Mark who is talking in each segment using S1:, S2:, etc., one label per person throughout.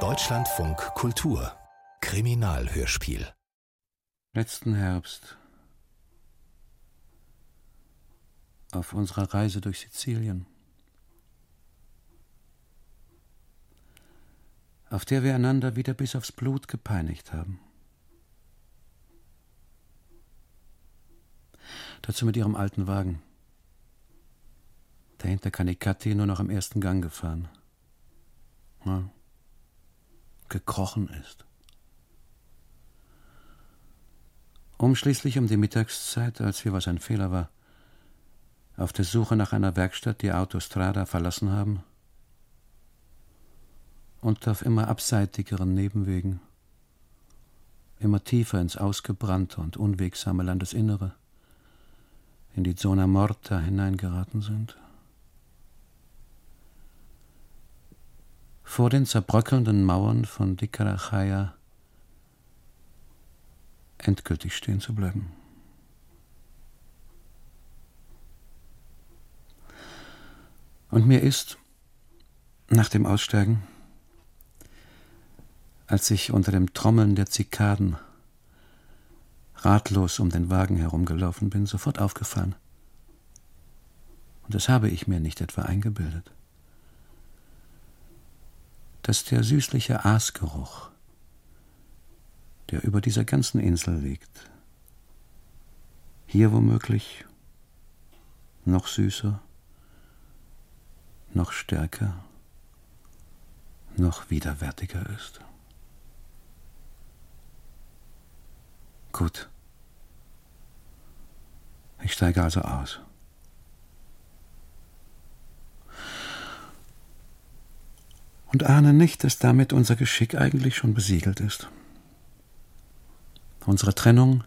S1: Deutschlandfunk Kultur Kriminalhörspiel
S2: Letzten Herbst auf unserer Reise durch Sizilien, auf der wir einander wieder bis aufs Blut gepeinigt haben. Dazu mit ihrem alten Wagen. Dahinter kann Kathi nur noch im ersten Gang gefahren. Ja. Gekrochen ist. Um schließlich um die Mittagszeit, als wir, was ein Fehler war, auf der Suche nach einer Werkstatt die Autostrada verlassen haben und auf immer abseitigeren Nebenwegen, immer tiefer ins ausgebrannte und unwegsame Landesinnere, in die Zona Morta hineingeraten sind. Vor den zerbröckelnden Mauern von Dikarachaya endgültig stehen zu bleiben. Und mir ist, nach dem Aussteigen, als ich unter dem Trommeln der Zikaden ratlos um den Wagen herumgelaufen bin, sofort aufgefallen. Und das habe ich mir nicht etwa eingebildet, dass der süßliche Aasgeruch, der über dieser ganzen Insel liegt, hier womöglich noch süßer, noch stärker, noch widerwärtiger ist. Gut. Ich steige also aus. Und ahne nicht, dass damit unser Geschick eigentlich schon besiegelt ist. Unsere Trennung,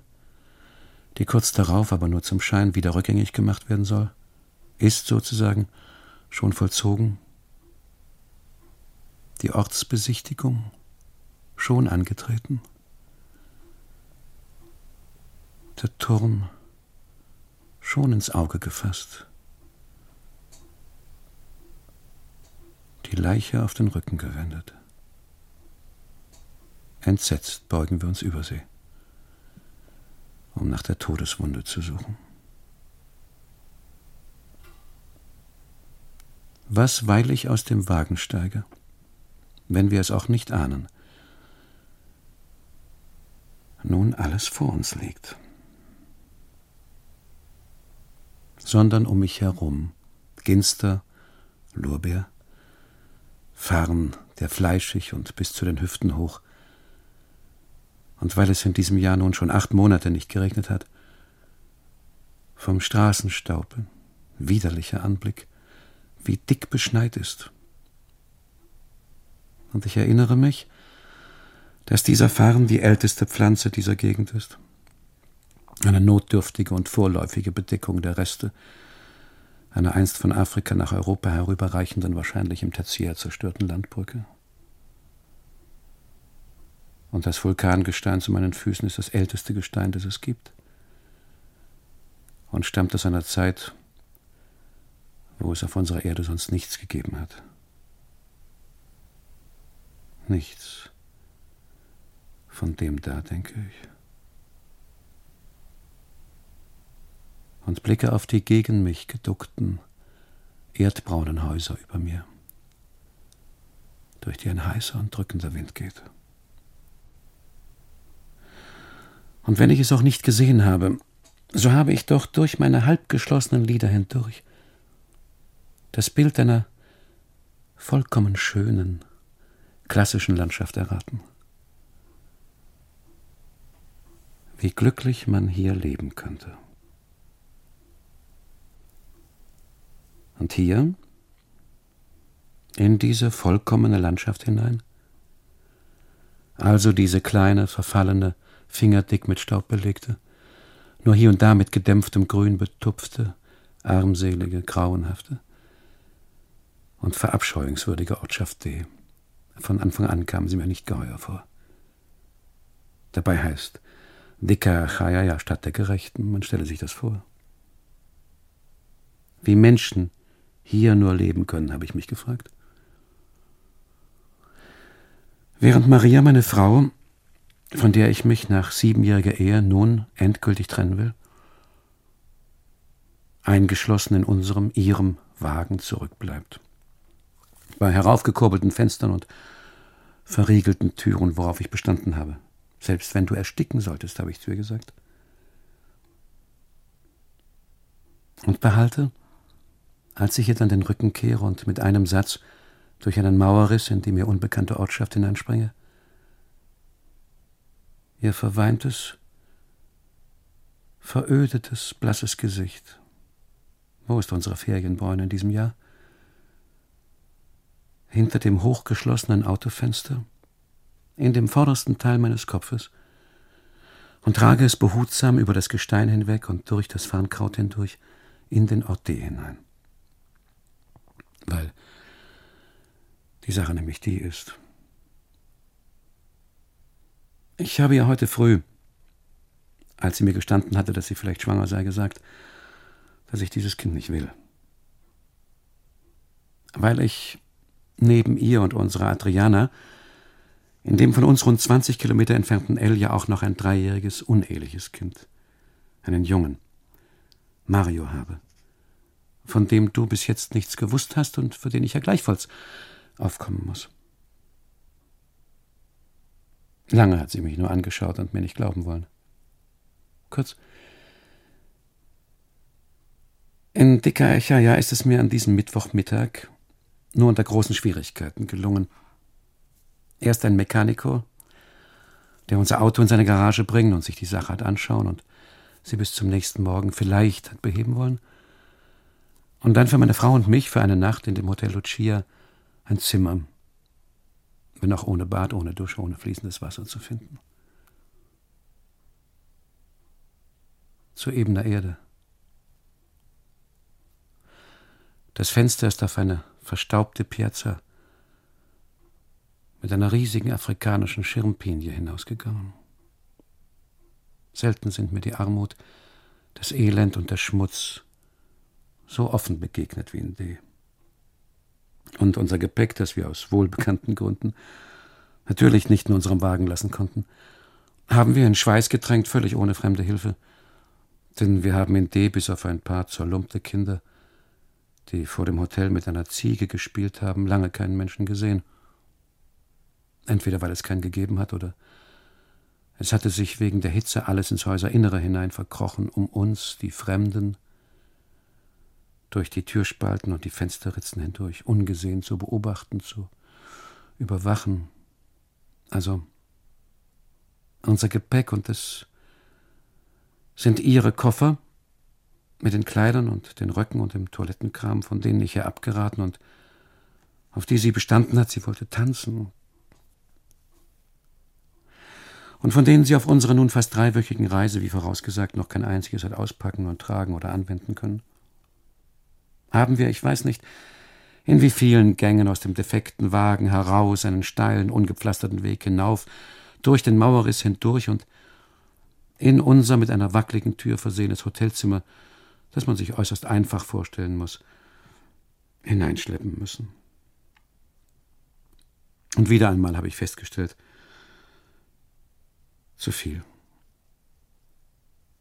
S2: die kurz darauf aber nur zum Schein wieder rückgängig gemacht werden soll, ist sozusagen schon vollzogen. Die Ortsbesichtigung schon angetreten. Der Turm schon ins Auge gefasst. Die Leiche auf den Rücken gewendet. Entsetzt beugen wir uns über sie, um nach der Todeswunde zu suchen. Was, weil ich aus dem Wagen steige, wenn wir es auch nicht ahnen, nun alles vor uns liegt. Sondern um mich herum Ginster, Lorbeer, Farn, der fleischig und bis zu den Hüften hoch. Und weil es in diesem Jahr nun schon acht Monate nicht geregnet hat, vom Straßenstaub, widerlicher Anblick, wie dick beschneit ist. Und ich erinnere mich, dass dieser Farn die älteste Pflanze dieser Gegend ist. Eine notdürftige und vorläufige Bedeckung der Reste einer einst von Afrika nach Europa herüberreichenden, wahrscheinlich im Tertiär zerstörten Landbrücke. Und das Vulkangestein zu meinen Füßen ist das älteste Gestein, das es gibt. Und stammt aus einer Zeit, wo es auf unserer Erde sonst nichts gegeben hat. Nichts von dem da, denke ich. Und blicke auf die gegen mich geduckten, erdbraunen Häuser über mir, durch die ein heißer und drückender Wind geht. Und wenn ich es auch nicht gesehen habe, so habe ich doch durch meine halbgeschlossenen Lider hindurch das Bild einer vollkommen schönen, klassischen Landschaft erraten. Wie glücklich man hier leben könnte. Und hier, in diese vollkommene Landschaft hinein, also diese kleine, verfallene, fingerdick mit Staub belegte, nur hier und da mit gedämpftem Grün betupfte, armselige, grauenhafte, und verabscheuungswürdige Ortschaft D. Von Anfang an kam sie mir nicht geheuer vor. Dabei heißt Dicker Chayaya Stadt der Gerechten, man stelle sich das vor. Wie Menschen hier nur leben können, habe ich mich gefragt. Während Maria, meine Frau, von der ich mich nach siebenjähriger Ehe nun endgültig trennen will, eingeschlossen in unserem, ihrem Wagen zurückbleibt. Bei heraufgekurbelten Fenstern und verriegelten Türen, worauf ich bestanden habe. Selbst wenn du ersticken solltest, habe ich zu ihr gesagt. Und behalte, als ich ihr dann den Rücken kehre und mit einem Satz durch einen Mauerriss in die mir unbekannte Ortschaft hineinspringe, ihr verweintes, verödetes, blasses Gesicht. Wo ist unsere Ferienbräune in diesem Jahr? Hinter dem hochgeschlossenen Autofenster, in dem vordersten Teil meines Kopfes, und trage es behutsam über das Gestein hinweg und durch das Farnkraut hindurch in den Ort D hinein. Weil die Sache nämlich die ist. Ich habe ihr heute früh, als sie mir gestanden hatte, dass sie vielleicht schwanger sei, gesagt, dass ich dieses Kind nicht will. Weil ich neben ihr und unserer Adriana in dem von uns rund 20 Kilometer entfernten L ja auch noch ein dreijähriges, uneheliches Kind, einen Jungen, Mario habe, von dem du bis jetzt nichts gewusst hast und für den ich ja gleichfalls aufkommen muss. Lange hat sie mich nur angeschaut und mir nicht glauben wollen. Kurz, in Dicker ja ist es mir an diesem Mittwochmittag nur unter großen Schwierigkeiten gelungen. Erst ein Mechaniker, der unser Auto in seine Garage bringen und sich die Sache hat anschauen und sie bis zum nächsten Morgen vielleicht hat beheben wollen. Und dann für meine Frau und mich für eine Nacht in dem Hotel Lucia ein Zimmer wenn auch ohne Bad, ohne Dusche, ohne fließendes Wasser zu finden. Zu ebener Erde. Das Fenster ist auf eine verstaubte Piazza mit einer riesigen afrikanischen Schirmpinie hinausgegangen. Selten sind mir die Armut, das Elend und der Schmutz so offen begegnet wie in D und unser Gepäck, das wir aus wohlbekannten Gründen natürlich nicht in unserem Wagen lassen konnten, haben wir in Schweiß getränkt, völlig ohne fremde Hilfe. Denn wir haben in D bis auf ein paar zerlumpte Kinder, die vor dem Hotel mit einer Ziege gespielt haben, lange keinen Menschen gesehen. Entweder weil es keinen gegeben hat oder es hatte sich wegen der Hitze alles ins Häuserinnere hinein verkrochen, um uns, die Fremden, durch die Türspalten und die Fensterritzen hindurch, ungesehen zu beobachten, zu überwachen. Also unser Gepäck und es sind ihre Koffer mit den Kleidern und den Röcken und dem Toilettenkram, von denen ich ihr abgeraten und auf die sie bestanden hat, sie wollte tanzen. Und von denen sie auf unserer nun fast dreiwöchigen Reise, wie vorausgesagt, noch kein einziges hat auspacken und tragen oder anwenden können haben wir, ich weiß nicht, in wie vielen Gängen aus dem defekten Wagen heraus, einen steilen, ungepflasterten Weg hinauf, durch den Mauerriss hindurch und in unser mit einer wackeligen Tür versehenes Hotelzimmer, das man sich äußerst einfach vorstellen muss, hineinschleppen müssen. Und wieder einmal habe ich festgestellt, zu viel.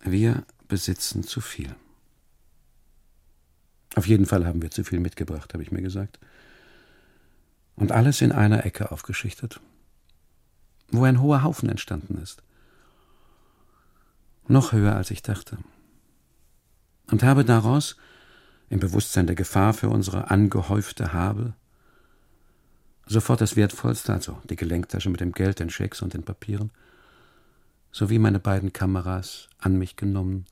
S2: Wir besitzen zu viel. Auf jeden Fall haben wir zu viel mitgebracht, habe ich mir gesagt. Und alles in einer Ecke aufgeschichtet, wo ein hoher Haufen entstanden ist. Noch höher, als ich dachte. Und habe daraus, im Bewusstsein der Gefahr für unsere angehäufte Habe, sofort das Wertvollste, also die Gelenktasche mit dem Geld, den Schecks und den Papieren, sowie meine beiden Kameras an mich genommen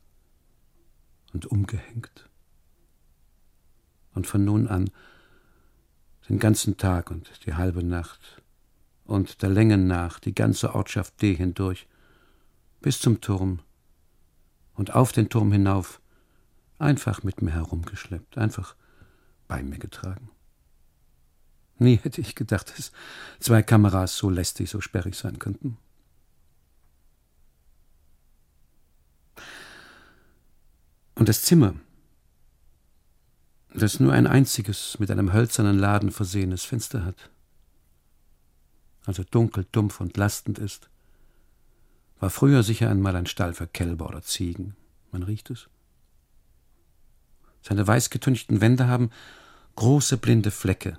S2: und umgehängt und von nun an den ganzen Tag und die halbe Nacht und der Längen nach die ganze Ortschaft D hindurch bis zum Turm und auf den Turm hinauf einfach mit mir herumgeschleppt, einfach bei mir getragen. Nie hätte ich gedacht, dass zwei Kameras so lästig, so sperrig sein könnten. Und das Zimmer, das nur ein einziges mit einem hölzernen Laden versehenes Fenster hat. also dunkel, dumpf und lastend ist, war früher sicher einmal ein Stall für Kälber oder Ziegen. Man riecht es. Seine weißgetünchten Wände haben große blinde Flecke,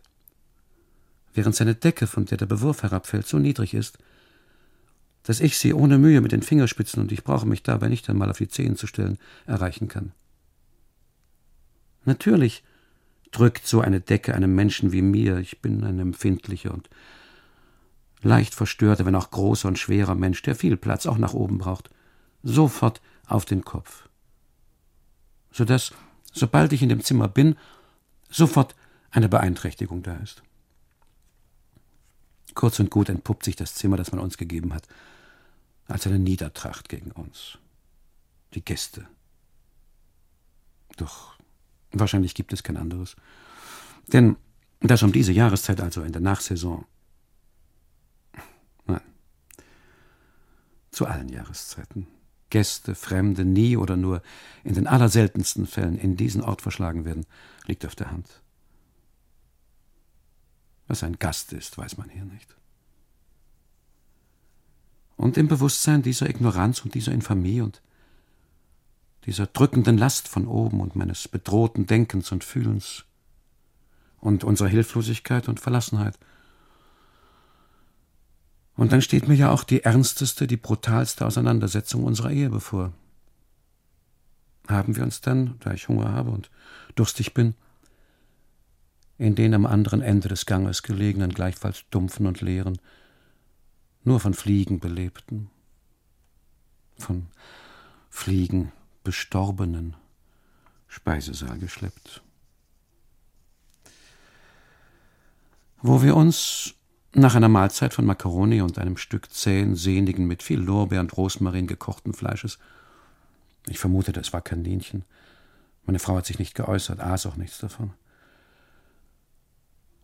S2: während seine Decke, von der der Bewurf herabfällt, so niedrig ist, dass ich sie ohne Mühe mit den Fingerspitzen, und ich brauche mich dabei nicht einmal auf die Zehen zu stellen, erreichen kann. Natürlich drückt so eine Decke einem Menschen wie mir, ich bin ein empfindlicher und leicht verstörter, wenn auch großer und schwerer Mensch, der viel Platz auch nach oben braucht, sofort auf den Kopf. So dass, sobald ich in dem Zimmer bin, sofort eine Beeinträchtigung da ist. Kurz und gut entpuppt sich das Zimmer, das man uns gegeben hat, als eine Niedertracht gegen uns. Die Gäste. Doch wahrscheinlich gibt es kein anderes. Denn das um diese Jahreszeit, also in der Nachsaison, nein, zu allen Jahreszeiten, Gäste, Fremde nie oder nur in den allerseltensten Fällen in diesen Ort verschlagen werden, liegt auf der Hand. Was ein Gast ist, weiß man hier nicht. Und im Bewusstsein dieser Ignoranz und dieser Infamie und dieser drückenden Last von oben und meines bedrohten Denkens und Fühlens und unserer Hilflosigkeit und Verlassenheit. Und dann steht mir ja auch die ernsteste, die brutalste Auseinandersetzung unserer Ehe bevor. Haben wir uns dann, da ich Hunger habe und durstig bin, in den am anderen Ende des Ganges gelegenen, gleichfalls dumpfen und leeren, nur von Fliegen belebten, von Fliegen bestorbenen Speisesaal geschleppt. Wo wir uns nach einer Mahlzeit von Makaroni und einem Stück zähen, sehnigen, mit viel Lorbeer und Rosmarin gekochten Fleisches, ich vermutete, es war Kaninchen, meine Frau hat sich nicht geäußert, aß auch nichts davon,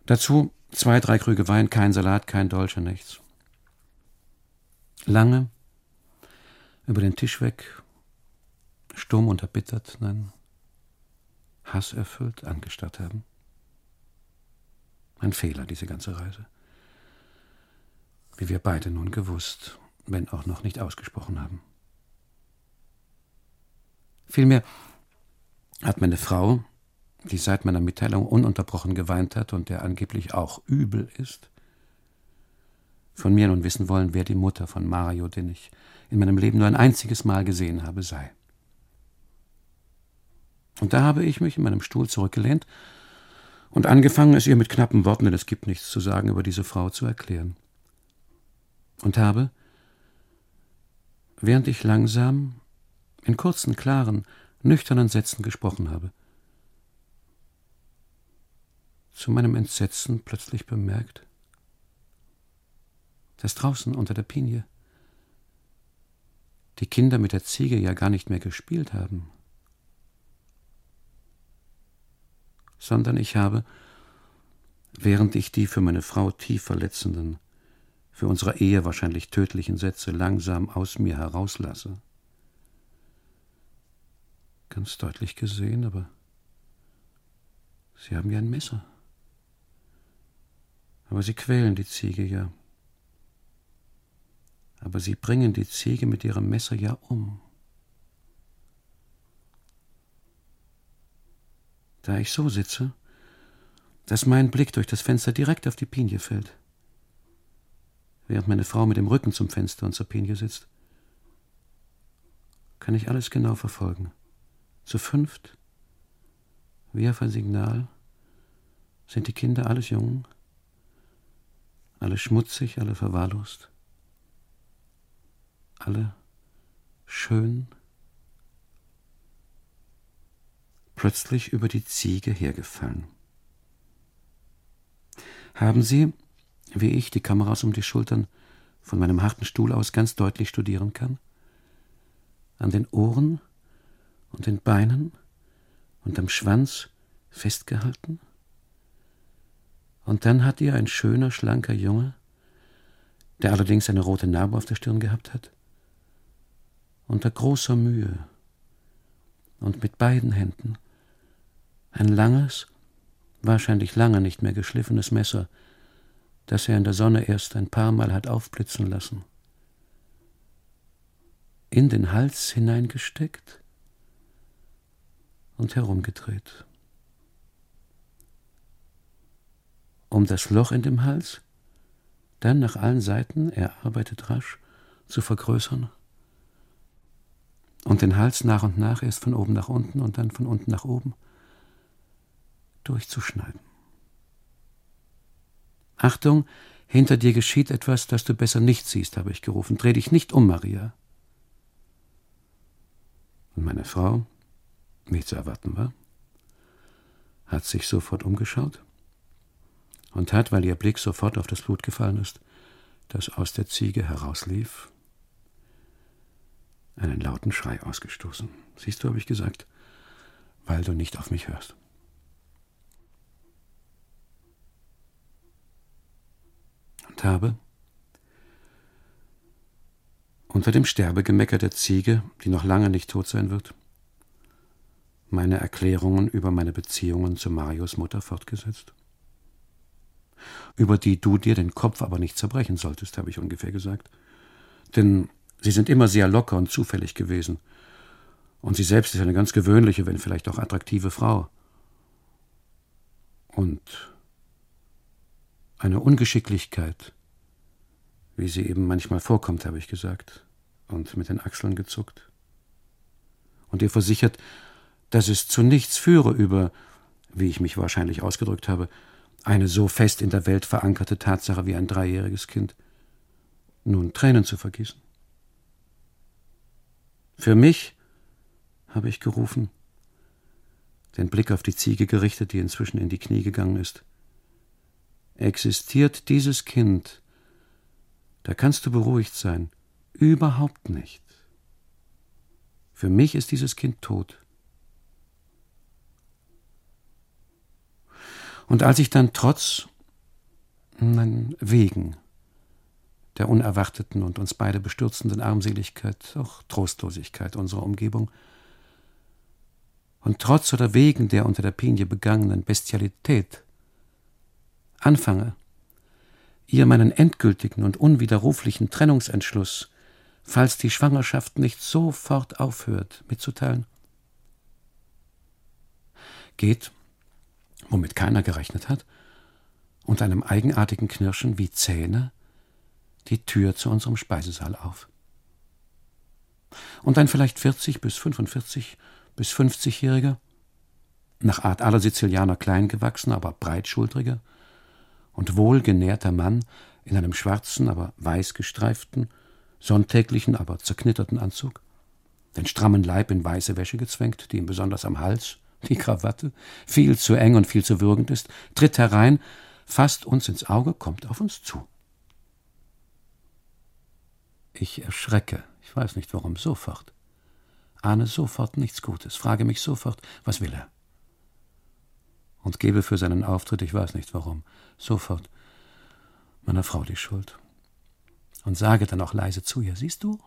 S2: Dazu zwei, drei Krüge Wein, kein Salat, kein Dolce, nichts. Lange über den Tisch weg, stumm und erbittert, nein, hasserfüllt angestarrt haben. Ein Fehler, diese ganze Reise. Wie wir beide nun gewusst, wenn auch noch nicht ausgesprochen haben. Vielmehr hat meine Frau, die seit meiner Mitteilung ununterbrochen geweint hat und der angeblich auch übel ist, von mir nun wissen wollen, wer die Mutter von Mario, den ich in meinem Leben nur ein einziges Mal gesehen habe, sei. Und da habe ich mich in meinem Stuhl zurückgelehnt und angefangen, es ihr mit knappen Worten, denn es gibt nichts zu sagen, über diese Frau zu erklären. Und habe, während ich langsam, in kurzen, klaren, nüchternen Sätzen gesprochen habe, zu meinem Entsetzen plötzlich bemerkt, dass draußen unter der Pinie die Kinder mit der Ziege ja gar nicht mehr gespielt haben, sondern ich habe, während ich die für meine Frau tief verletzenden, für unsere Ehe wahrscheinlich tödlichen Sätze langsam aus mir herauslasse, ganz deutlich gesehen, aber sie haben ja ein Messer. Aber sie quälen die Ziege ja. Aber sie bringen die Ziege mit ihrem Messer ja um. Da ich so sitze, dass mein Blick durch das Fenster direkt auf die Pinie fällt, während meine Frau mit dem Rücken zum Fenster und zur Pinie sitzt, kann ich alles genau verfolgen. Zu fünft, wie auf ein Signal, sind die Kinder alles Jungen, alle schmutzig, alle verwahrlost, alle schön, plötzlich über die Ziege hergefallen. Haben Sie, wie ich, die Kameras um die Schultern von meinem harten Stuhl aus ganz deutlich studieren kann? An den Ohren und den Beinen und am Schwanz festgehalten? Und dann hat ihr ein schöner, schlanker Junge, der allerdings eine rote Narbe auf der Stirn gehabt hat, unter großer Mühe und mit beiden Händen ein langes, wahrscheinlich lange nicht mehr geschliffenes Messer das er in der Sonne erst ein paar Mal hat aufblitzen lassen, in den Hals hineingesteckt und herumgedreht. Um das Loch in dem Hals, dann nach allen Seiten, er arbeitet rasch, zu vergrößern und den Hals nach und nach erst von oben nach unten und dann von unten nach oben durchzuschneiden. Achtung, hinter dir geschieht etwas, das du besser nicht siehst, habe ich gerufen. Dreh dich nicht um, Maria. Und meine Frau, wie zu erwarten war, hat sich sofort umgeschaut und hat, weil ihr Blick sofort auf das Blut gefallen ist, das aus der Ziege herauslief, einen lauten Schrei ausgestoßen. Siehst du, habe ich gesagt, weil du nicht auf mich hörst. Habe unter dem Sterbegemecker der Ziege, die noch lange nicht tot sein wird, meine Erklärungen über meine Beziehungen zu Marios Mutter fortgesetzt. Über die du dir den Kopf aber nicht zerbrechen solltest, habe ich ungefähr gesagt. Denn sie sind immer sehr locker und zufällig gewesen. Und sie selbst ist eine ganz gewöhnliche, wenn vielleicht auch attraktive Frau. Und eine Ungeschicklichkeit, wie sie eben manchmal vorkommt, habe ich gesagt, und mit den Achseln gezuckt. Und ihr versichert, dass es zu nichts führe über, wie ich mich wahrscheinlich ausgedrückt habe, eine so fest in der Welt verankerte Tatsache wie ein dreijähriges Kind, nun Tränen zu vergießen. Für mich, habe ich gerufen, den Blick auf die Ziege gerichtet, die inzwischen in die Knie gegangen ist. Existiert dieses Kind, da kannst du beruhigt sein, überhaupt nicht. Für mich ist dieses Kind tot. Und als ich dann trotz, nein, wegen der unerwarteten und uns beide bestürzenden Armseligkeit, auch Trostlosigkeit unserer Umgebung, und trotz oder wegen der unter der Pinie begangenen Bestialität anfange, ihr meinen endgültigen und unwiderruflichen Trennungsentschluss, falls die Schwangerschaft nicht sofort aufhört, mitzuteilen. Geht, womit keiner gerechnet hat, unter einem eigenartigen Knirschen wie Zähne die Tür zu unserem Speisesaal auf. Und ein vielleicht 40 bis 45 bis 50-Jähriger, nach Art aller Sizilianer klein gewachsen, aber breitschultriger und wohlgenährter Mann in einem schwarzen, aber weiß gestreiften, sonntäglichen, aber zerknitterten Anzug, den strammen Leib in weiße Wäsche gezwängt, die ihm besonders am Hals, die Krawatte, viel zu eng und viel zu würgend ist, tritt herein, fasst uns ins Auge, kommt auf uns zu. Ich erschrecke, ich weiß nicht warum, sofort. Ahne sofort nichts Gutes, frage mich sofort, was will er? Und gebe für seinen Auftritt, ich weiß nicht warum, sofort meiner Frau die Schuld. Und sage dann auch leise zu ihr, siehst du?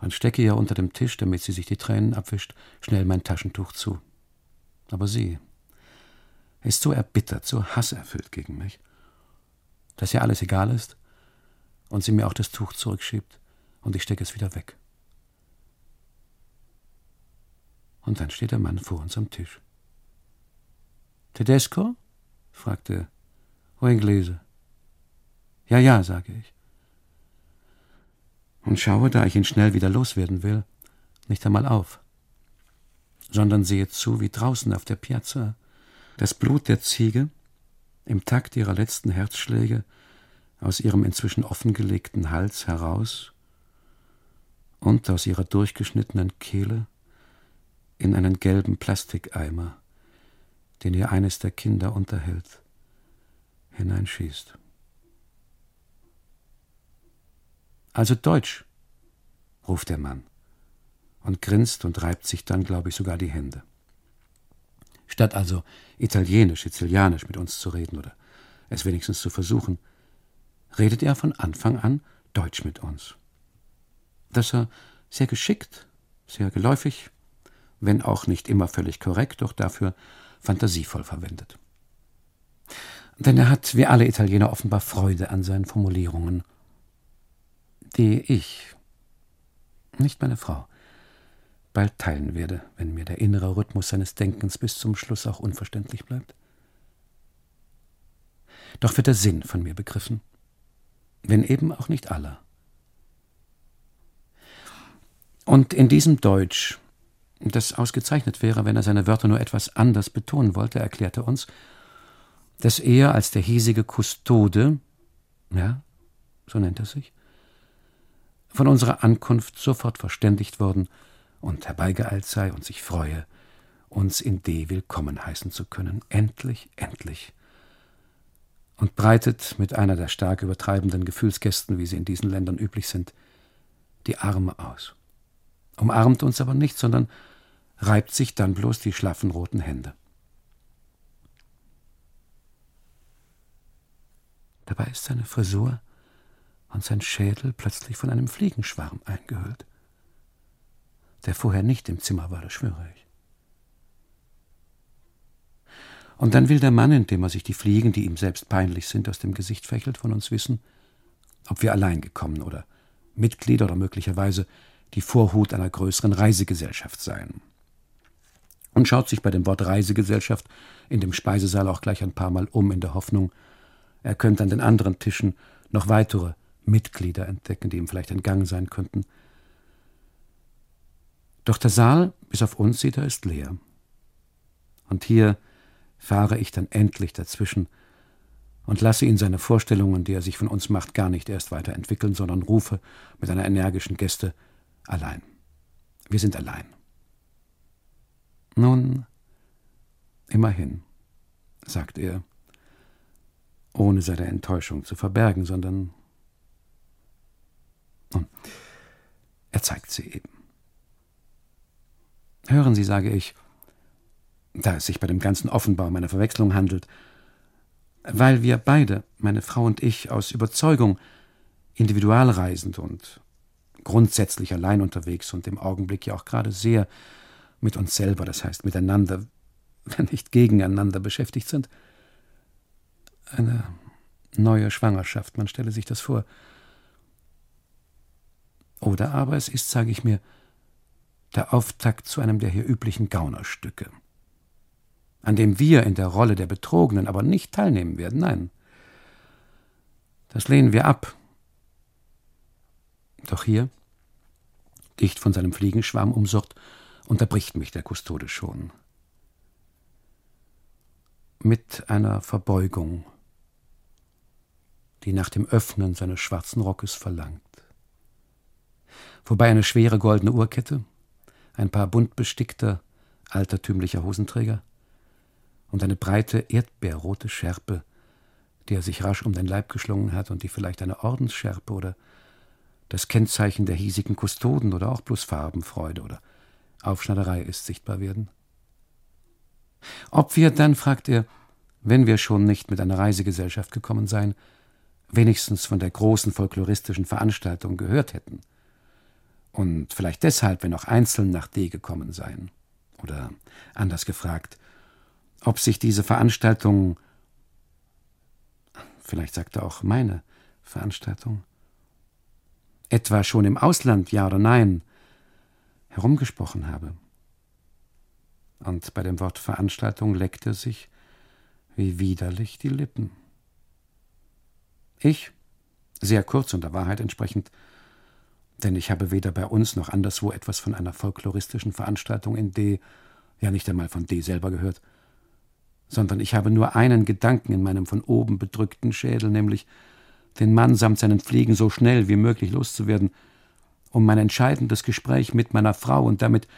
S2: Und stecke ihr unter dem Tisch, damit sie sich die Tränen abwischt, schnell mein Taschentuch zu. Aber sie ist so erbittert, so hasserfüllt gegen mich, dass ihr alles egal ist und sie mir auch das Tuch zurückschiebt und ich stecke es wieder weg. Und dann steht der Mann vor uns am Tisch. Tedesco? fragte O Inglese. Ja, ja, sage ich. Und schaue, da ich ihn schnell wieder loswerden will, nicht einmal auf, sondern sehe zu, wie draußen auf der Piazza das Blut der Ziege im Takt ihrer letzten Herzschläge aus ihrem inzwischen offengelegten Hals heraus und aus ihrer durchgeschnittenen Kehle in einen gelben Plastikeimer, den ihr eines der Kinder unterhält, hineinschießt. Also Deutsch, ruft der Mann und grinst und reibt sich dann, glaube ich, sogar die Hände. Statt also Italienisch, Sizilianisch mit uns zu reden oder es wenigstens zu versuchen, redet er von Anfang an Deutsch mit uns. Dass er sehr geschickt, sehr geläufig, wenn auch nicht immer völlig korrekt, doch dafür fantasievoll verwendet. Denn er hat, wie alle Italiener, offenbar Freude an seinen Formulierungen, die ich, nicht meine Frau, bald teilen werde, wenn mir der innere Rhythmus seines Denkens bis zum Schluss auch unverständlich bleibt. Doch wird der Sinn von mir begriffen, wenn eben auch nicht aller. Und in diesem Deutsch, das ausgezeichnet wäre, wenn er seine Wörter nur etwas anders betonen wollte, erklärte er uns, dass er als der hiesige Kustode, ja, so nennt er sich, von unserer Ankunft sofort verständigt worden und herbeigeeilt sei und sich freue, uns in D willkommen heißen zu können. Endlich, endlich. Und breitet mit einer der stark übertreibenden Gefühlsgästen, wie sie in diesen Ländern üblich sind, die Arme aus. Umarmt uns aber nicht, sondern reibt sich dann bloß die schlaffen roten Hände. Dabei ist seine Frisur und sein Schädel plötzlich von einem Fliegenschwarm eingehüllt, der vorher nicht im Zimmer war, das schwöre ich. Und dann will der Mann, indem er sich die Fliegen, die ihm selbst peinlich sind, aus dem Gesicht fächelt, von uns wissen, ob wir allein gekommen oder Mitglieder oder möglicherweise die Vorhut einer größeren Reisegesellschaft seien. Und schaut sich bei dem Wort Reisegesellschaft in dem Speisesaal auch gleich ein paar Mal um in der Hoffnung, er könnte an den anderen Tischen noch weitere Mitglieder entdecken, die ihm vielleicht entgangen sein könnten. Doch der Saal, bis auf uns sieht er, ist leer. Und hier fahre ich dann endlich dazwischen und lasse ihn seine Vorstellungen, die er sich von uns macht, gar nicht erst weiterentwickeln, sondern rufe mit einer energischen Geste allein. Wir sind allein. Nun, immerhin, sagt er, ohne seine Enttäuschung zu verbergen, sondern nun, er zeigt sie eben. Hören Sie, sage ich, da es sich bei dem ganzen offenbar um eine Verwechslung handelt, weil wir beide, meine Frau und ich, aus Überzeugung individualreisend und grundsätzlich allein unterwegs und im Augenblick ja auch gerade sehr mit uns selber, das heißt miteinander, wenn nicht gegeneinander beschäftigt sind. Eine neue Schwangerschaft, man stelle sich das vor. Oder aber es ist, sage ich mir, der Auftakt zu einem der hier üblichen Gaunerstücke, an dem wir in der Rolle der Betrogenen aber nicht teilnehmen werden, nein. Das lehnen wir ab. Doch hier, dicht von seinem Fliegenschwarm umsorgt, unterbricht mich der Kustode schon. Mit einer Verbeugung, die nach dem Öffnen seines schwarzen Rockes verlangt. Wobei eine schwere goldene Uhrkette, ein paar bunt bestickter, altertümlicher Hosenträger und eine breite erdbeerrote Schärpe, die er sich rasch um den Leib geschlungen hat und die vielleicht eine Ordensschärpe oder das Kennzeichen der hiesigen Kustoden oder auch bloß Farbenfreude oder Aufschneiderei ist, sichtbar werden. Ob wir dann, fragt er, wenn wir schon nicht mit einer Reisegesellschaft gekommen seien, wenigstens von der großen folkloristischen Veranstaltung gehört hätten und vielleicht deshalb, wenn auch einzeln nach D gekommen seien. Oder anders gefragt, ob sich diese Veranstaltung, vielleicht sagt er auch meine Veranstaltung, etwa schon im Ausland, ja oder nein, herumgesprochen habe. Und bei dem Wort Veranstaltung leckte sich wie widerlich die Lippen. Ich, sehr kurz und der Wahrheit entsprechend, denn ich habe weder bei uns noch anderswo etwas von einer folkloristischen Veranstaltung in D, ja nicht einmal von D selber gehört, sondern ich habe nur einen Gedanken in meinem von oben bedrückten Schädel, nämlich den Mann samt seinen Fliegen so schnell wie möglich loszuwerden, um mein entscheidendes Gespräch mit meiner Frau und damit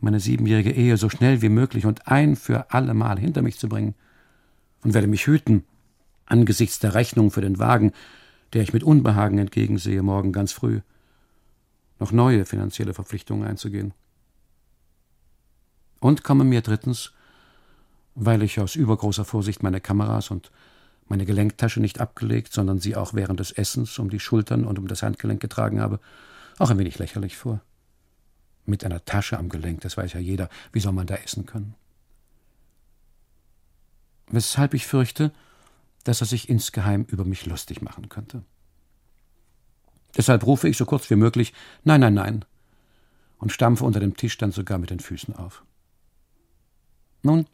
S2: meine siebenjährige Ehe so schnell wie möglich und ein für allemal hinter mich zu bringen, und werde mich hüten, angesichts der Rechnung für den Wagen, der ich mit Unbehagen entgegensehe, morgen ganz früh, noch neue finanzielle Verpflichtungen einzugehen. Und komme mir drittens, weil ich aus übergroßer Vorsicht meine Kameras und meine Gelenktasche nicht abgelegt, sondern sie auch während des Essens um die Schultern und um das Handgelenk getragen habe, auch ein wenig lächerlich vor. Mit einer Tasche am Gelenk, das weiß ja jeder, wie soll man da essen können? Weshalb ich fürchte, dass er sich insgeheim über mich lustig machen könnte. Deshalb rufe ich so kurz wie möglich Nein, nein, nein und stampfe unter dem Tisch dann sogar mit den Füßen auf. Nun,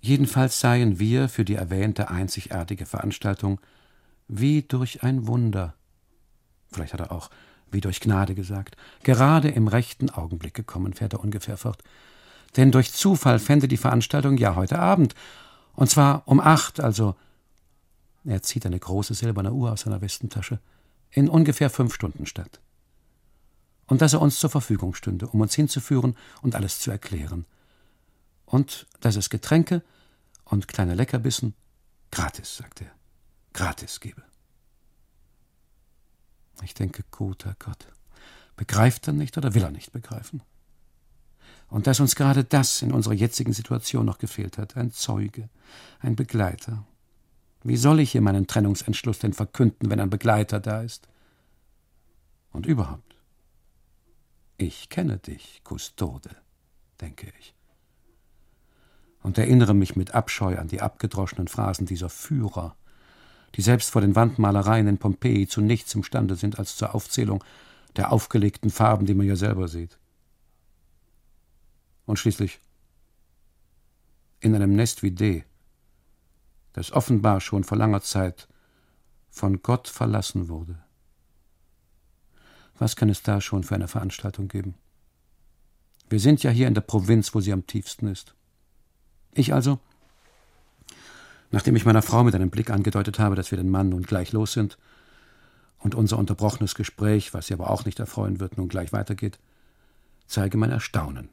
S2: jedenfalls seien wir für die erwähnte einzigartige Veranstaltung wie durch ein Wunder, vielleicht hat er auch wie durch Gnade gesagt, gerade im rechten Augenblick gekommen, fährt er ungefähr fort. Denn durch Zufall fände die Veranstaltung ja heute Abend, und zwar um acht, also er zieht eine große silberne Uhr aus seiner Westentasche, in ungefähr fünf Stunden statt. Und dass er uns zur Verfügung stünde, um uns hinzuführen und alles zu erklären. Und dass es Getränke und kleine Leckerbissen gratis, sagt er, gratis gebe. Ich denke, guter Gott, begreift er nicht oder will er nicht begreifen? Und dass uns gerade das in unserer jetzigen Situation noch gefehlt hat, ein Zeuge, ein Begleiter. Wie soll ich hier meinen Trennungsentschluss denn verkünden, wenn ein Begleiter da ist? Und überhaupt, ich kenne dich, Kustode, denke ich, und erinnere mich mit Abscheu an die abgedroschenen Phrasen dieser Führer, die selbst vor den Wandmalereien in Pompeji zu nichts imstande sind als zur Aufzählung der aufgelegten Farben, die man ja selber sieht. Und schließlich in einem Nest wie D, das offenbar schon vor langer Zeit von Gott verlassen wurde. Was kann es da schon für eine Veranstaltung geben? Wir sind ja hier in der Provinz, wo sie am tiefsten ist. Ich also Nachdem ich meiner Frau mit einem Blick angedeutet habe, dass wir den Mann nun gleich los sind und unser unterbrochenes Gespräch, was sie aber auch nicht erfreuen wird, nun gleich weitergeht, zeige mein Erstaunen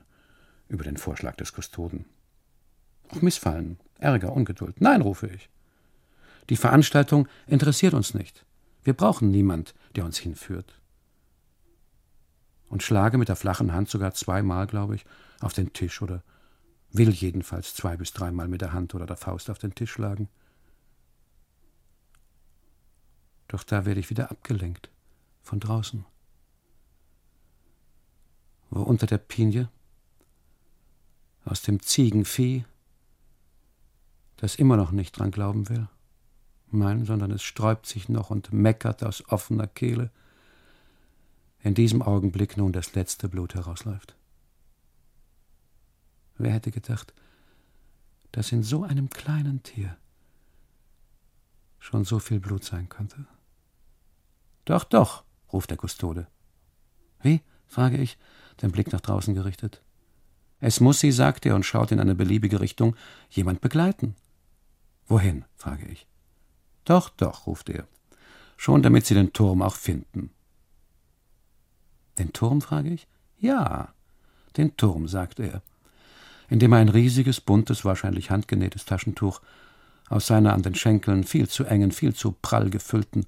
S2: über den Vorschlag des Kustoden. Auch Missfallen, Ärger, Ungeduld. Nein, rufe ich. Die Veranstaltung interessiert uns nicht. Wir brauchen niemand, der uns hinführt. Und schlage mit der flachen Hand sogar zweimal, glaube ich, auf den Tisch oder will jedenfalls zwei bis dreimal mit der Hand oder der Faust auf den Tisch schlagen. Doch da werde ich wieder abgelenkt von draußen. Wo unter der Pinie aus dem Ziegenvieh, das immer noch nicht dran glauben will, nein, sondern es sträubt sich noch und meckert aus offener Kehle, in diesem Augenblick nun das letzte Blut herausläuft. Wer hätte gedacht, dass in so einem kleinen Tier schon so viel Blut sein könnte? Doch, doch, ruft der Kustode. Wie? frage ich, den Blick nach draußen gerichtet. Es muss sie, sagt er und schaut in eine beliebige Richtung, jemand begleiten. Wohin? frage ich. Doch, doch, ruft er. Schon damit sie den Turm auch finden. Den Turm? frage ich. Ja, den Turm, sagt er indem er ein riesiges, buntes, wahrscheinlich handgenähtes Taschentuch aus seiner an den Schenkeln viel zu engen, viel zu prall gefüllten,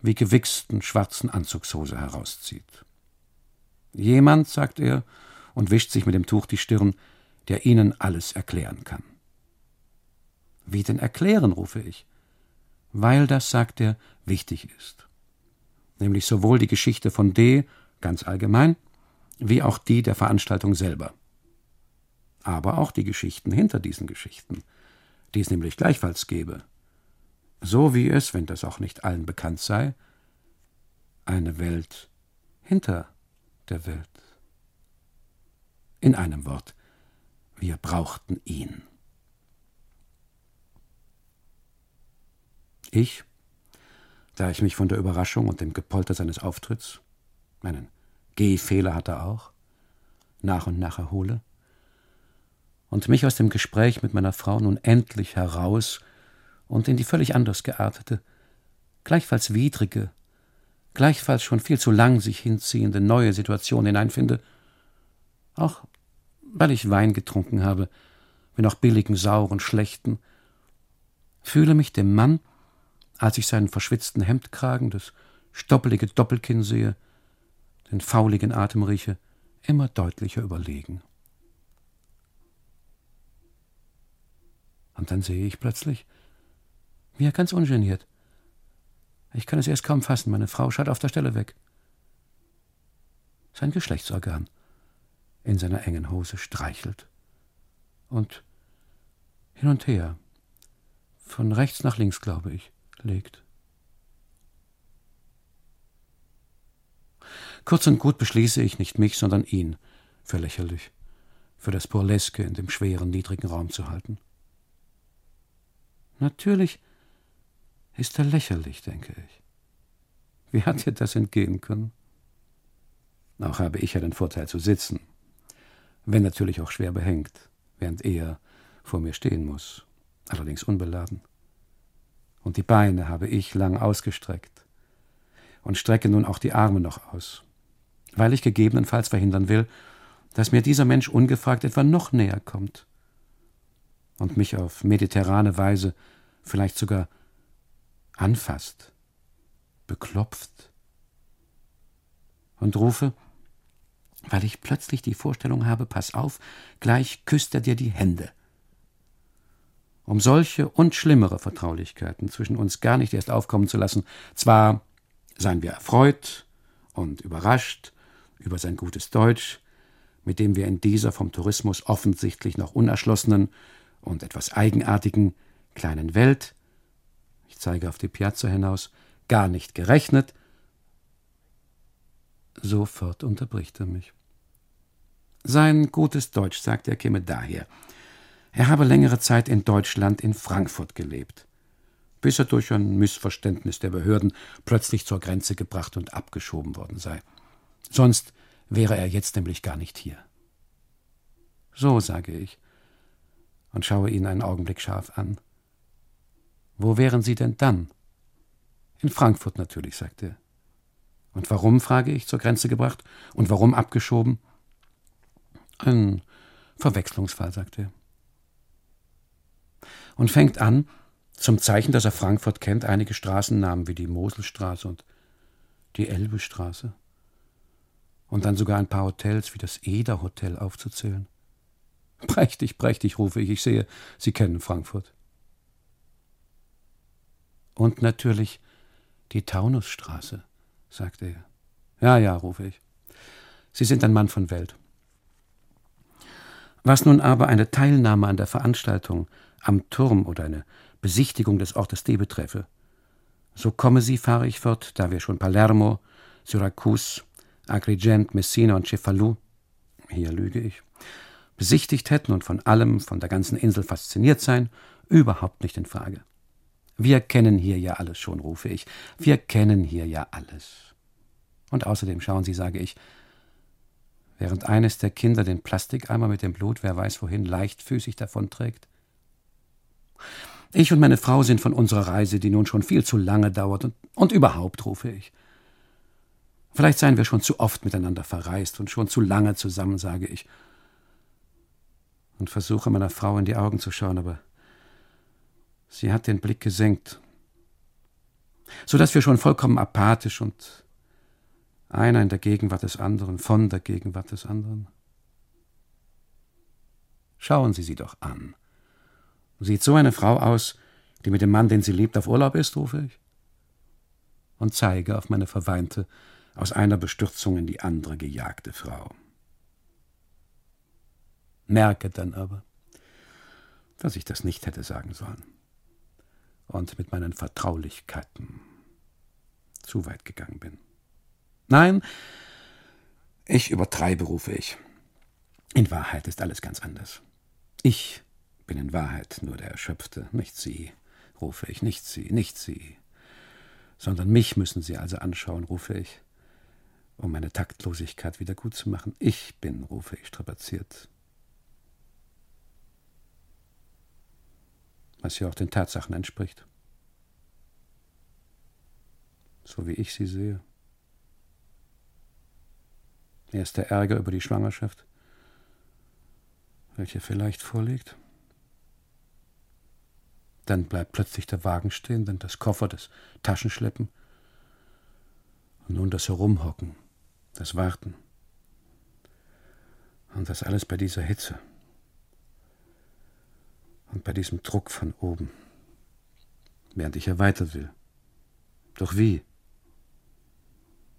S2: wie gewichsten schwarzen Anzugshose herauszieht. Jemand, sagt er und wischt sich mit dem Tuch die Stirn, der Ihnen alles erklären kann. Wie denn erklären, rufe ich. Weil das, sagt er, wichtig ist. Nämlich sowohl die Geschichte von D, ganz allgemein, wie auch die der Veranstaltung selber aber auch die Geschichten hinter diesen Geschichten, die es nämlich gleichfalls gäbe. So wie es, wenn das auch nicht allen bekannt sei, eine Welt hinter der Welt. In einem Wort, wir brauchten ihn. Ich, da ich mich von der Überraschung und dem Gepolter seines Auftritts, meinen Gehfehler hat er auch, nach und nach erhole, und mich aus dem Gespräch mit meiner Frau nun endlich heraus und in die völlig anders geartete, gleichfalls widrige, gleichfalls schon viel zu lang sich hinziehende neue Situation hineinfinde, auch weil ich Wein getrunken habe, wenn auch billigen, sauren, schlechten, fühle mich dem Mann, als ich seinen verschwitzten Hemdkragen, das stoppelige Doppelkinn sehe, den fauligen Atem rieche, immer deutlicher überlegen. Und dann sehe ich plötzlich, er ganz ungeniert. Ich kann es erst kaum fassen, meine Frau schaut auf der Stelle weg. Sein Geschlechtsorgan in seiner engen Hose streichelt und hin und her, von rechts nach links, glaube ich, legt. Kurz und gut beschließe ich nicht mich, sondern ihn für lächerlich, für das Burleske in dem schweren, niedrigen Raum zu halten. Natürlich ist er lächerlich, denke ich. Wie hat dir das entgehen können? Auch habe ich ja den Vorteil zu sitzen, wenn natürlich auch schwer behängt, während er vor mir stehen muss, allerdings unbeladen. Und die Beine habe ich lang ausgestreckt und strecke nun auch die Arme noch aus, weil ich gegebenenfalls verhindern will, dass mir dieser Mensch ungefragt etwa noch näher kommt und mich auf mediterrane Weise vielleicht sogar anfasst, beklopft und rufe, weil ich plötzlich die Vorstellung habe, pass auf, gleich küsst er dir die Hände. Um solche und schlimmere Vertraulichkeiten zwischen uns gar nicht erst aufkommen zu lassen, zwar seien wir erfreut und überrascht über sein gutes Deutsch, mit dem wir in dieser vom Tourismus offensichtlich noch unerschlossenen und etwas eigenartigen kleinen Welt, ich zeige auf die Piazza hinaus, gar nicht gerechnet. Sofort unterbricht er mich. Sein gutes Deutsch, sagt er, käme daher. Er habe längere Zeit in Deutschland in Frankfurt gelebt, bis er durch ein Missverständnis der Behörden plötzlich zur Grenze gebracht und abgeschoben worden sei. Sonst wäre er jetzt nämlich gar nicht hier. So sage ich und schaue ihn einen Augenblick scharf an. Wo wären Sie denn dann? In Frankfurt natürlich, sagte er. Und warum, frage ich, zur Grenze gebracht? Und warum abgeschoben? Ein Verwechslungsfall, sagte er. Und fängt an, zum Zeichen, dass er Frankfurt kennt, einige Straßennamen wie die Moselstraße und die Elbestraße. Und dann sogar ein paar Hotels wie das Eder Hotel aufzuzählen. Prächtig, prächtig, rufe ich. Ich sehe, Sie kennen Frankfurt. Und natürlich die Taunusstraße, sagte er. Ja, ja, rufe ich. Sie sind ein Mann von Welt. Was nun aber eine Teilnahme an der Veranstaltung am Turm oder eine Besichtigung des Ortes D betreffe, so komme sie, fahre ich fort, da wir schon Palermo, Syrakus, Agrigent, Messina und Cefalù, hier lüge ich, besichtigt hätten und von allem, von der ganzen Insel fasziniert seien, überhaupt nicht in Frage. Wir kennen hier ja alles schon, rufe ich. Wir kennen hier ja alles. Und außerdem schauen Sie, sage ich, während eines der Kinder den Plastikeimer mit dem Blut, wer weiß wohin, leichtfüßig davonträgt. Ich und meine Frau sind von unserer Reise, die nun schon viel zu lange dauert, und, und überhaupt, rufe ich. Vielleicht seien wir schon zu oft miteinander verreist und schon zu lange zusammen, sage ich. Und versuche meiner Frau in die Augen zu schauen, aber Sie hat den Blick gesenkt, so dass wir schon vollkommen apathisch und einer in der Gegenwart des anderen, von der Gegenwart des anderen. Schauen Sie sie doch an. Sieht so eine Frau aus, die mit dem Mann, den sie liebt, auf Urlaub ist, rufe ich. Und zeige auf meine verweinte, aus einer Bestürzung in die andere gejagte Frau. Merke dann aber, dass ich das nicht hätte sagen sollen und mit meinen Vertraulichkeiten zu weit gegangen bin. Nein, ich übertreibe, rufe ich. In Wahrheit ist alles ganz anders. Ich bin in Wahrheit nur der Erschöpfte, nicht Sie, rufe ich, nicht Sie, nicht Sie. Sondern mich müssen Sie also anschauen, rufe ich, um meine Taktlosigkeit wieder gut zu machen. Ich bin, rufe ich, strapaziert. Was ja auch den Tatsachen entspricht. So wie ich sie sehe. Erst der Ärger über die Schwangerschaft, welche vielleicht vorliegt. Dann bleibt plötzlich der Wagen stehen, dann das Koffer, das Taschenschleppen. Und nun das Herumhocken, das Warten. Und das alles bei dieser Hitze und bei diesem Druck von oben, während ich ja weiter will. Doch wie?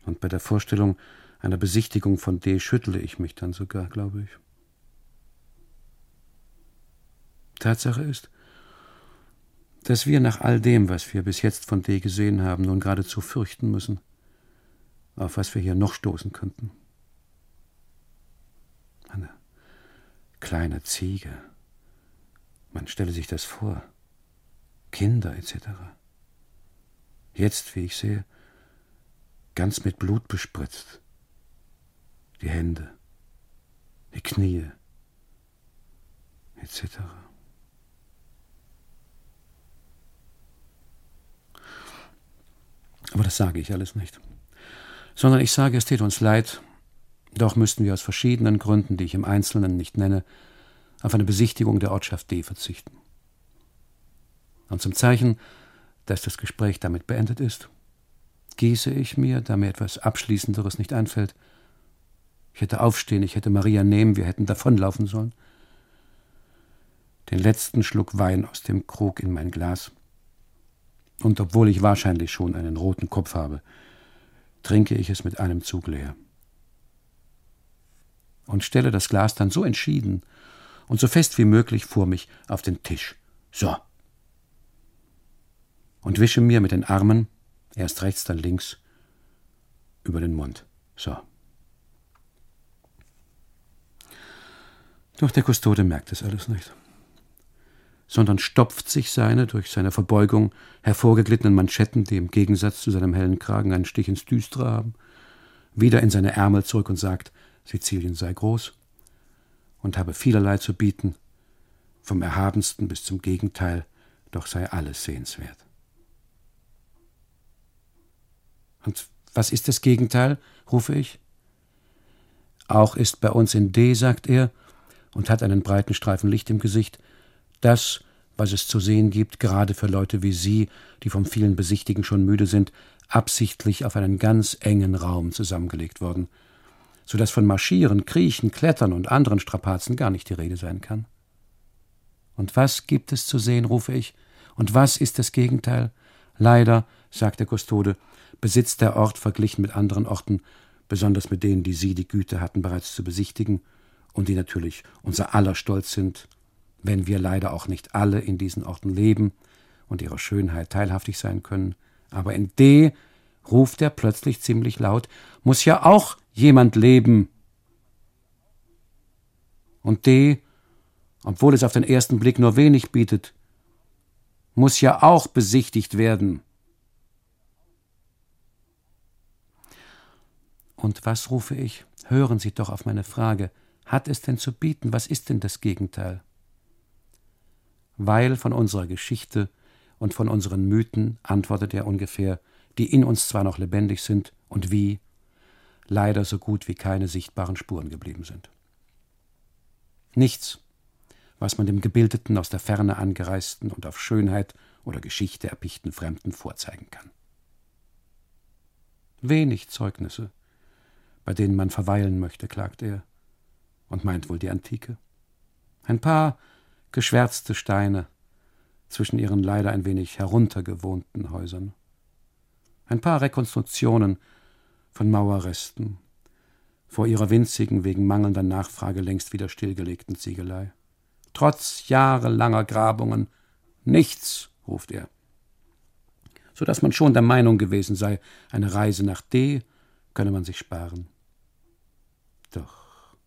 S2: Und bei der Vorstellung einer Besichtigung von D schüttle ich mich dann sogar, glaube ich. Tatsache ist, dass wir nach all dem, was wir bis jetzt von D gesehen haben, nun geradezu fürchten müssen, auf was wir hier noch stoßen könnten. Eine kleine Ziege. Man stelle sich das vor. Kinder etc. Jetzt, wie ich sehe, ganz mit Blut bespritzt. Die Hände, die Knie etc. Aber das sage ich alles nicht. Sondern ich sage, es tät uns leid, doch müssten wir aus verschiedenen Gründen, die ich im Einzelnen nicht nenne, auf eine Besichtigung der Ortschaft D verzichten. Und zum Zeichen, dass das Gespräch damit beendet ist, gieße ich mir, da mir etwas Abschließenderes nicht einfällt, ich hätte aufstehen, ich hätte Maria nehmen, wir hätten davonlaufen sollen, den letzten Schluck Wein aus dem Krug in mein Glas und obwohl ich wahrscheinlich schon einen roten Kopf habe, trinke ich es mit einem Zug leer. Und stelle das Glas dann so entschieden und so fest wie möglich vor mich auf den Tisch. So. Und wische mir mit den Armen, erst rechts, dann links, über den Mund. So. Doch der Kustode merkt es alles nicht sondern stopft sich seine durch seine Verbeugung hervorgeglittenen Manschetten, die im Gegensatz zu seinem hellen Kragen einen Stich ins Düstere haben, wieder in seine Ärmel zurück und sagt, Sizilien sei groß und habe vielerlei zu bieten, vom Erhabensten bis zum Gegenteil, doch sei alles sehenswert. Und was ist das Gegenteil? rufe ich. Auch ist bei uns in D, sagt er, und hat einen breiten Streifen Licht im Gesicht, das, was es zu sehen gibt, gerade für Leute wie Sie, die vom vielen Besichtigen schon müde sind, absichtlich auf einen ganz engen Raum zusammengelegt worden, so dass von Marschieren, Kriechen, Klettern und anderen Strapazen gar nicht die Rede sein kann. Und was gibt es zu sehen, rufe ich, und was ist das Gegenteil? Leider, sagt der Kustode, besitzt der Ort verglichen mit anderen Orten, besonders mit denen, die Sie die Güte hatten bereits zu besichtigen und die natürlich unser aller Stolz sind, wenn wir leider auch nicht alle in diesen Orten leben und ihrer Schönheit teilhaftig sein können. Aber in D ruft er plötzlich ziemlich laut, muss ja auch jemand leben. Und D, obwohl es auf den ersten Blick nur wenig bietet, muss ja auch besichtigt werden. Und was rufe ich? Hören Sie doch auf meine Frage. Hat es denn zu bieten? Was ist denn das Gegenteil? weil von unserer Geschichte und von unseren Mythen, antwortet er ungefähr, die in uns zwar noch lebendig sind und wie, leider so gut wie keine sichtbaren Spuren geblieben sind. Nichts, was man dem gebildeten, aus der Ferne angereisten und auf Schönheit oder Geschichte erpichten Fremden vorzeigen kann. Wenig Zeugnisse, bei denen man verweilen möchte, klagt er, und meint wohl die Antike. Ein paar geschwärzte Steine zwischen ihren leider ein wenig heruntergewohnten Häusern. Ein paar Rekonstruktionen von Mauerresten vor ihrer winzigen, wegen mangelnder Nachfrage längst wieder stillgelegten Ziegelei. Trotz jahrelanger Grabungen nichts, ruft er, so dass man schon der Meinung gewesen sei, eine Reise nach D könne man sich sparen. Doch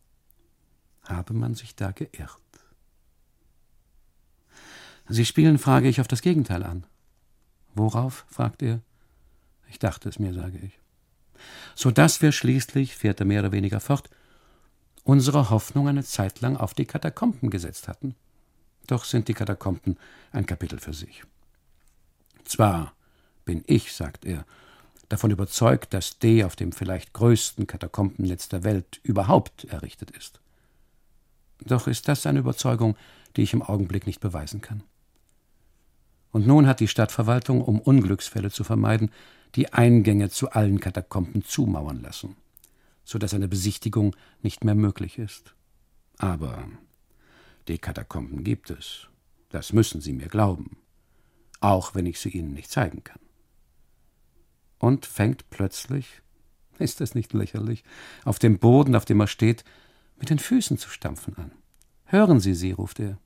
S2: habe man sich da geirrt. Sie spielen, frage ich, auf das Gegenteil an. Worauf? fragt er. Ich dachte es mir, sage ich. So dass wir schließlich, fährt er mehr oder weniger fort, unsere Hoffnung eine Zeit lang auf die Katakomben gesetzt hatten. Doch sind die Katakomben ein Kapitel für sich. Zwar bin ich, sagt er, davon überzeugt, dass D auf dem vielleicht größten Katakombennetz der Welt überhaupt errichtet ist. Doch ist das eine Überzeugung, die ich im Augenblick nicht beweisen kann. Und nun hat die Stadtverwaltung, um Unglücksfälle zu vermeiden, die Eingänge zu allen Katakomben zumauern lassen, so dass eine Besichtigung nicht mehr möglich ist. Aber die Katakomben gibt es. Das müssen Sie mir glauben, auch wenn ich sie Ihnen nicht zeigen kann. Und fängt plötzlich, ist das nicht lächerlich, auf dem Boden, auf dem er steht, mit den Füßen zu stampfen an. Hören Sie sie, ruft er.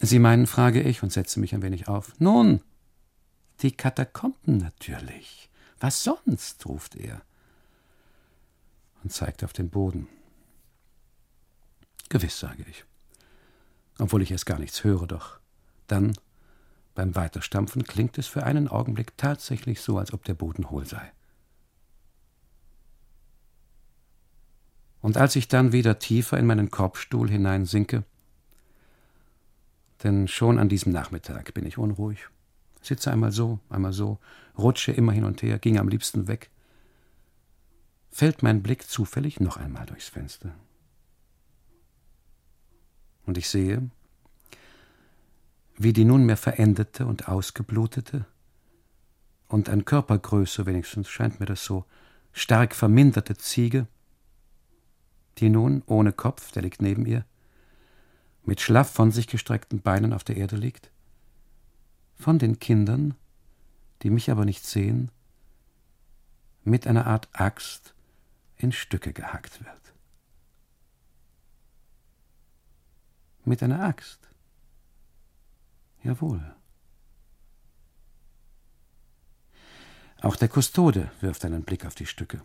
S2: Sie meinen, frage ich und setze mich ein wenig auf. Nun, die Katakomben natürlich. Was sonst? ruft er und zeigt auf den Boden. Gewiss, sage ich, obwohl ich erst gar nichts höre, doch dann beim Weiterstampfen klingt es für einen Augenblick tatsächlich so, als ob der Boden hohl sei. Und als ich dann wieder tiefer in meinen Korbstuhl hineinsinke, denn schon an diesem Nachmittag bin ich unruhig, sitze einmal so, einmal so, rutsche immer hin und her, ging am liebsten weg, fällt mein Blick zufällig noch einmal durchs Fenster. Und ich sehe, wie die nunmehr verendete und ausgeblutete und an Körpergröße wenigstens scheint mir das so stark verminderte Ziege, die nun ohne Kopf, der liegt neben ihr, mit schlaff von sich gestreckten Beinen auf der Erde liegt, von den Kindern, die mich aber nicht sehen, mit einer Art Axt in Stücke gehackt wird. Mit einer Axt. Jawohl. Auch der Kustode wirft einen Blick auf die Stücke.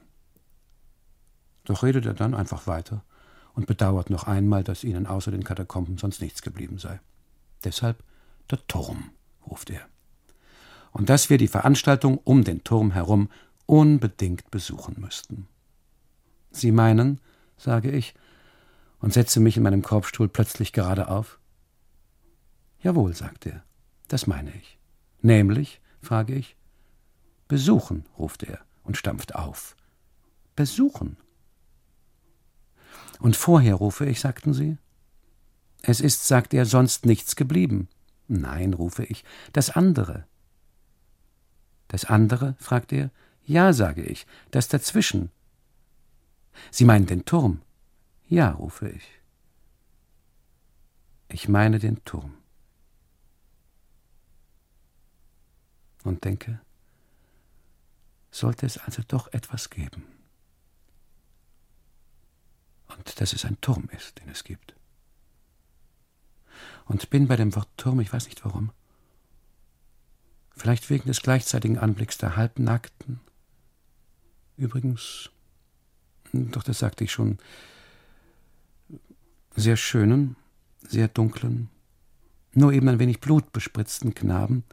S2: Doch redet er dann einfach weiter und bedauert noch einmal, dass ihnen außer den Katakomben sonst nichts geblieben sei. Deshalb der Turm, ruft er. Und dass wir die Veranstaltung um den Turm herum unbedingt besuchen müssten. Sie meinen, sage ich, und setze mich in meinem Korbstuhl plötzlich gerade auf. Jawohl, sagt er, das meine ich. Nämlich, frage ich. Besuchen, ruft er und stampft auf. Besuchen. Und vorher rufe ich, sagten Sie? Es ist, sagt er, sonst nichts geblieben. Nein, rufe ich, das andere. Das andere? fragt er. Ja, sage ich, das dazwischen. Sie meinen den Turm? Ja, rufe ich. Ich meine den Turm. Und denke, sollte es also doch etwas geben. Und dass es ein Turm ist, den es gibt. Und bin bei dem Wort Turm, ich weiß nicht warum, vielleicht wegen des gleichzeitigen Anblicks der Halbnackten, übrigens, doch das sagte ich schon, sehr schönen, sehr dunklen, nur eben ein wenig blutbespritzten Knaben,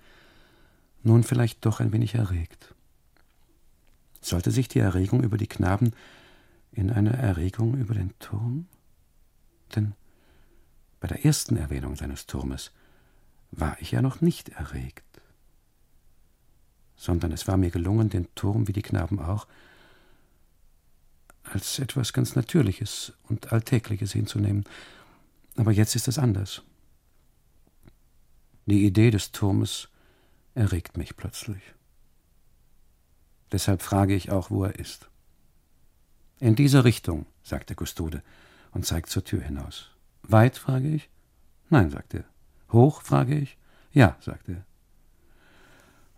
S2: nun vielleicht doch ein wenig erregt. Sollte sich die Erregung über die Knaben in eine Erregung über den Turm? Denn bei der ersten Erwähnung seines Turmes war ich ja noch nicht erregt, sondern es war mir gelungen, den Turm, wie die Knaben auch, als etwas ganz Natürliches und Alltägliches hinzunehmen. Aber jetzt ist es anders. Die Idee des Turmes erregt mich plötzlich. Deshalb frage ich auch, wo er ist. In dieser Richtung, sagt der Kustode und zeigt zur Tür hinaus. Weit, frage ich. Nein, sagt er. Hoch, frage ich. Ja, sagt er.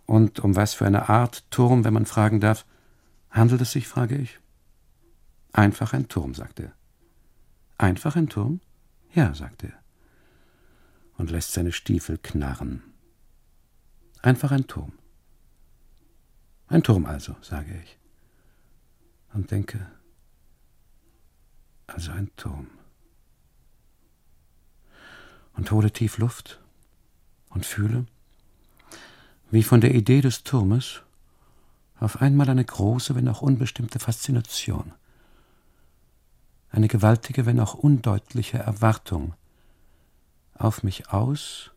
S2: Und um was für eine Art Turm, wenn man fragen darf, handelt es sich, frage ich. Einfach ein Turm, sagt er. Einfach ein Turm? Ja, sagt er. Und lässt seine Stiefel knarren. Einfach ein Turm. Ein Turm also, sage ich. Und denke, also ein Turm. Und hole tief Luft und fühle, wie von der Idee des Turmes auf einmal eine große, wenn auch unbestimmte Faszination eine gewaltige, wenn auch undeutliche Erwartung auf mich aus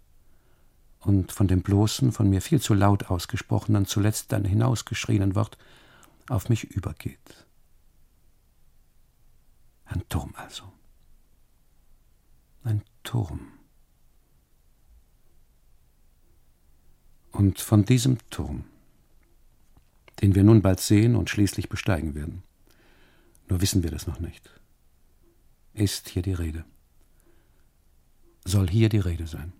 S2: und von dem bloßen, von mir viel zu laut ausgesprochenen, zuletzt dann hinausgeschrienen Wort auf mich übergeht. Ein Turm also. Ein Turm. Und von diesem Turm, den wir nun bald sehen und schließlich besteigen werden, nur wissen wir das noch nicht ist hier die Rede. Soll hier die Rede sein.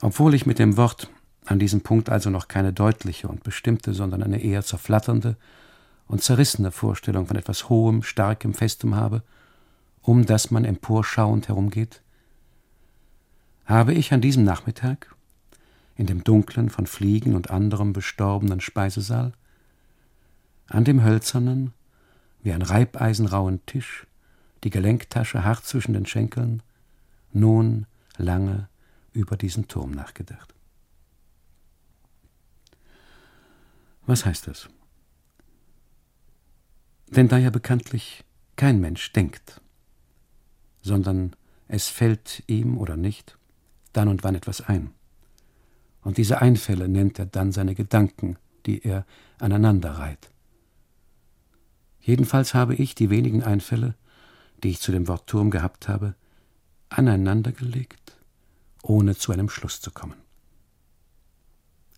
S2: Obwohl ich mit dem Wort an diesem Punkt also noch keine deutliche und bestimmte, sondern eine eher zerflatternde und zerrissene Vorstellung von etwas Hohem, Starkem, Festem habe, um das man emporschauend herumgeht, habe ich an diesem Nachmittag in dem dunklen, von Fliegen und anderem bestorbenen Speisesaal, an dem hölzernen, wie ein Reibeisenrauen Tisch, die Gelenktasche hart zwischen den Schenkeln, nun lange über diesen Turm nachgedacht. Was heißt das? Denn da ja bekanntlich kein Mensch denkt, sondern es fällt ihm oder nicht dann und wann etwas ein. Und diese Einfälle nennt er dann seine Gedanken, die er aneinander reiht. Jedenfalls habe ich die wenigen Einfälle, die ich zu dem Wort Turm gehabt habe, aneinandergelegt, ohne zu einem Schluss zu kommen.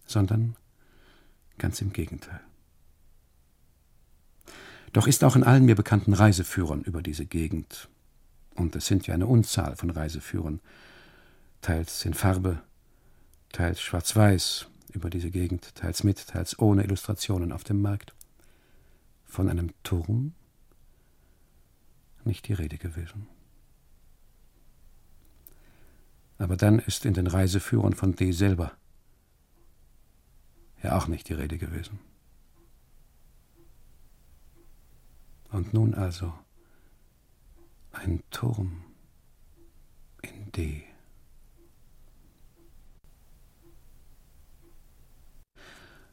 S2: Sondern ganz im Gegenteil. Doch ist auch in allen mir bekannten Reiseführern über diese Gegend, und es sind ja eine Unzahl von Reiseführern, teils in Farbe, teils schwarz-weiß über diese Gegend, teils mit, teils ohne Illustrationen auf dem Markt. Von einem Turm nicht die Rede gewesen. Aber dann ist in den Reiseführern von D selber ja auch nicht die Rede gewesen. Und nun also ein Turm in D.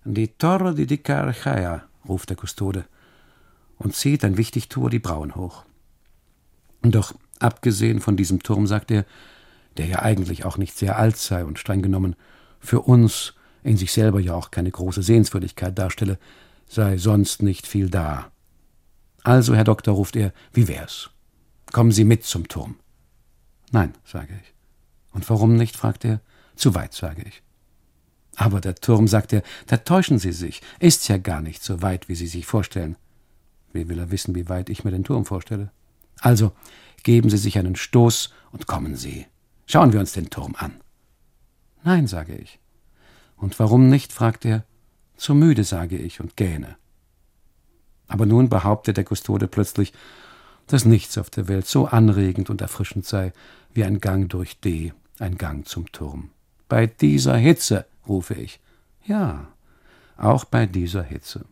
S2: Die Torre di di Carchaya, ruft der Kustode und zieht ein Wichtigtuer die Brauen hoch. Doch abgesehen von diesem Turm, sagt er, der ja eigentlich auch nicht sehr alt sei und streng genommen für uns in sich selber ja auch keine große Sehenswürdigkeit darstelle, sei sonst nicht viel da. Also, Herr Doktor, ruft er, wie wär's? Kommen Sie mit zum Turm. Nein, sage ich. Und warum nicht? fragt er. Zu weit, sage ich. Aber der Turm, sagt er, da täuschen Sie sich. Ist ja gar nicht so weit, wie Sie sich vorstellen. Wie will er wissen, wie weit ich mir den Turm vorstelle? Also, geben Sie sich einen Stoß und kommen Sie. Schauen wir uns den Turm an. Nein, sage ich. Und warum nicht? fragt er. Zu müde, sage ich und gähne. Aber nun behauptet der Kustode plötzlich, dass nichts auf der Welt so anregend und erfrischend sei wie ein Gang durch D, ein Gang zum Turm. Bei dieser Hitze, rufe ich. Ja, auch bei dieser Hitze.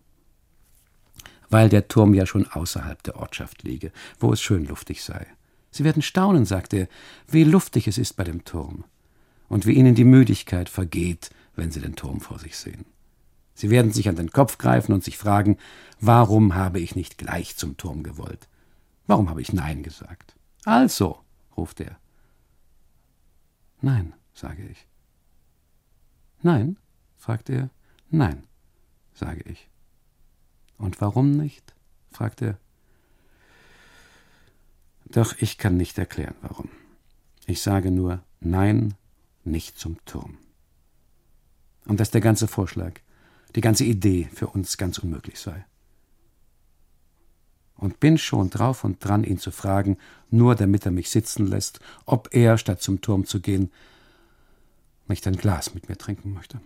S2: Weil der Turm ja schon außerhalb der Ortschaft liege, wo es schön luftig sei. Sie werden staunen, sagte er, wie luftig es ist bei dem Turm und wie ihnen die Müdigkeit vergeht, wenn sie den Turm vor sich sehen. Sie werden sich an den Kopf greifen und sich fragen, warum habe ich nicht gleich zum Turm gewollt? Warum habe ich Nein gesagt? Also, ruft er. Nein, sage ich. Nein? fragt er. Nein, sage ich. Und warum nicht? fragt er. Doch ich kann nicht erklären, warum. Ich sage nur Nein, nicht zum Turm. Und dass der ganze Vorschlag, die ganze Idee für uns ganz unmöglich sei. Und bin schon drauf und dran, ihn zu fragen, nur damit er mich sitzen lässt, ob er, statt zum Turm zu gehen, nicht ein Glas mit mir trinken möchte.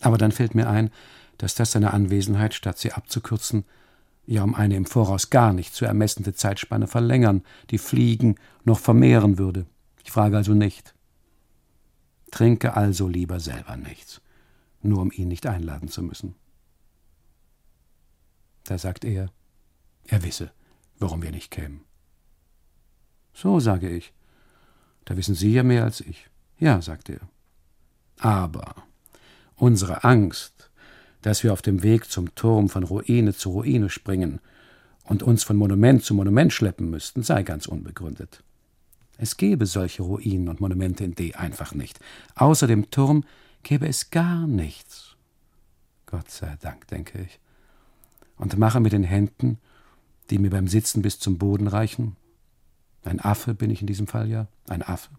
S2: Aber dann fällt mir ein, dass das seine Anwesenheit, statt sie abzukürzen, ja um eine im Voraus gar nicht zu ermessende Zeitspanne verlängern, die Fliegen noch vermehren würde. Ich frage also nicht. Trinke also lieber selber nichts, nur um ihn nicht einladen zu müssen. Da sagt er, er wisse, warum wir nicht kämen. So, sage ich, da wissen Sie ja mehr als ich. Ja, sagte er. Aber unsere Angst, dass wir auf dem Weg zum Turm von Ruine zu Ruine springen und uns von Monument zu Monument schleppen müssten, sei ganz unbegründet. Es gäbe solche Ruinen und Monumente in D einfach nicht. Außer dem Turm gäbe es gar nichts. Gott sei Dank, denke ich. Und mache mit den Händen, die mir beim Sitzen bis zum Boden reichen. Ein Affe bin ich in diesem Fall ja, ein Affe.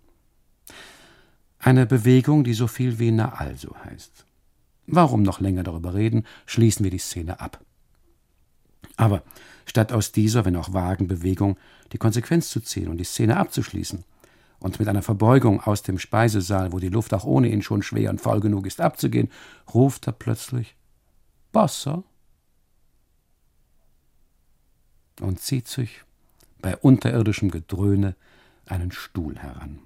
S2: Eine Bewegung, die so viel wie na also heißt. Warum noch länger darüber reden, schließen wir die Szene ab. Aber statt aus dieser, wenn auch vagen Bewegung die Konsequenz zu ziehen und die Szene abzuschließen und mit einer Verbeugung aus dem Speisesaal, wo die Luft auch ohne ihn schon schwer und voll genug ist, abzugehen, ruft er plötzlich Bossa und zieht sich bei unterirdischem Gedröhne einen Stuhl heran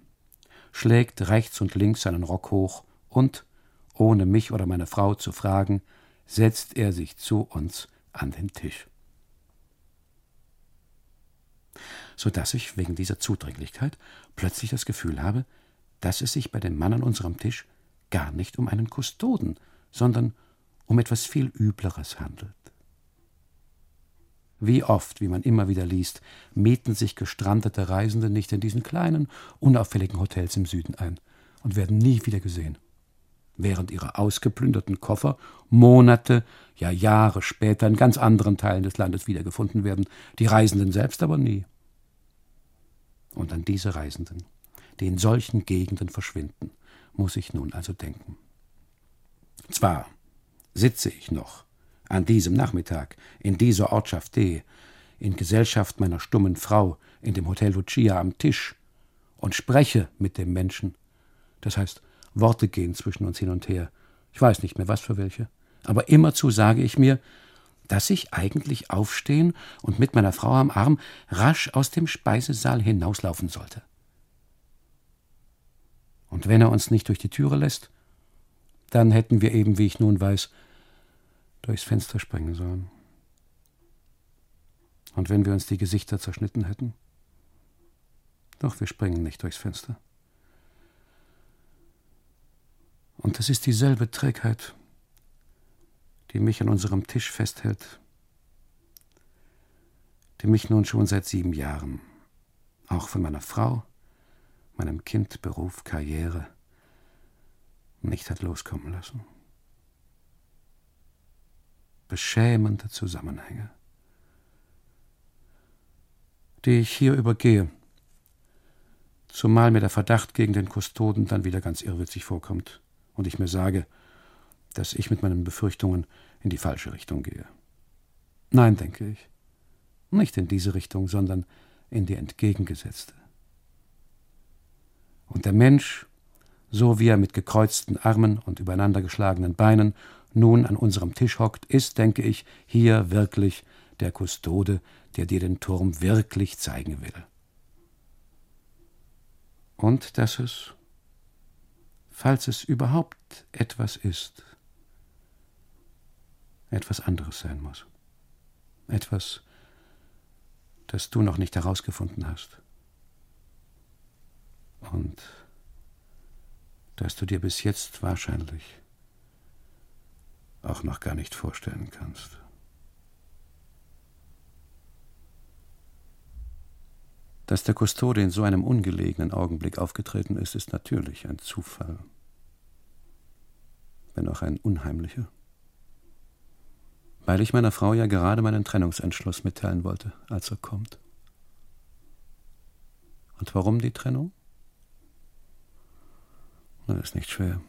S2: schlägt rechts und links seinen Rock hoch und, ohne mich oder meine Frau zu fragen, setzt er sich zu uns an den Tisch. So dass ich wegen dieser Zudringlichkeit plötzlich das Gefühl habe, dass es sich bei dem Mann an unserem Tisch gar nicht um einen Kustoden, sondern um etwas viel Übleres handelt. Wie oft, wie man immer wieder liest, mieten sich gestrandete Reisende nicht in diesen kleinen, unauffälligen Hotels im Süden ein und werden nie wieder gesehen. Während ihre ausgeplünderten Koffer Monate, ja Jahre später in ganz anderen Teilen des Landes wiedergefunden werden, die Reisenden selbst aber nie. Und an diese Reisenden, die in solchen Gegenden verschwinden, muss ich nun also denken. Zwar sitze ich noch an diesem Nachmittag in dieser Ortschaft D, in Gesellschaft meiner stummen Frau in dem Hotel Lucia am Tisch und spreche mit dem Menschen. Das heißt, Worte gehen zwischen uns hin und her. Ich weiß nicht mehr, was für welche. Aber immerzu sage ich mir, dass ich eigentlich aufstehen und mit meiner Frau am Arm rasch aus dem Speisesaal hinauslaufen sollte. Und wenn er uns nicht durch die Türe lässt, dann hätten wir eben, wie ich nun weiß, durchs Fenster springen sollen. Und wenn wir uns die Gesichter zerschnitten hätten? Doch wir springen nicht durchs Fenster. Und das ist dieselbe Trägheit, die mich an unserem Tisch festhält, die mich nun schon seit sieben Jahren, auch von meiner Frau, meinem Kind, Beruf, Karriere, nicht hat loskommen lassen beschämende Zusammenhänge, die ich hier übergehe, zumal mir der Verdacht gegen den Kustoden dann wieder ganz irrwitzig vorkommt und ich mir sage, dass ich mit meinen Befürchtungen in die falsche Richtung gehe. Nein, denke ich, nicht in diese Richtung, sondern in die entgegengesetzte. Und der Mensch, so wie er mit gekreuzten Armen und übereinandergeschlagenen Beinen nun an unserem Tisch hockt, ist, denke ich, hier wirklich der Kustode, der dir den Turm wirklich zeigen will. Und dass es, falls es überhaupt etwas ist, etwas anderes sein muss. Etwas, das du noch nicht herausgefunden hast. Und das du dir bis jetzt wahrscheinlich auch noch gar nicht vorstellen kannst. Dass der Kustode in so einem ungelegenen Augenblick aufgetreten ist, ist natürlich ein Zufall, wenn auch ein unheimlicher. Weil ich meiner Frau ja gerade meinen Trennungsentschluss mitteilen wollte, als er kommt. Und warum die Trennung? Das ist nicht schwer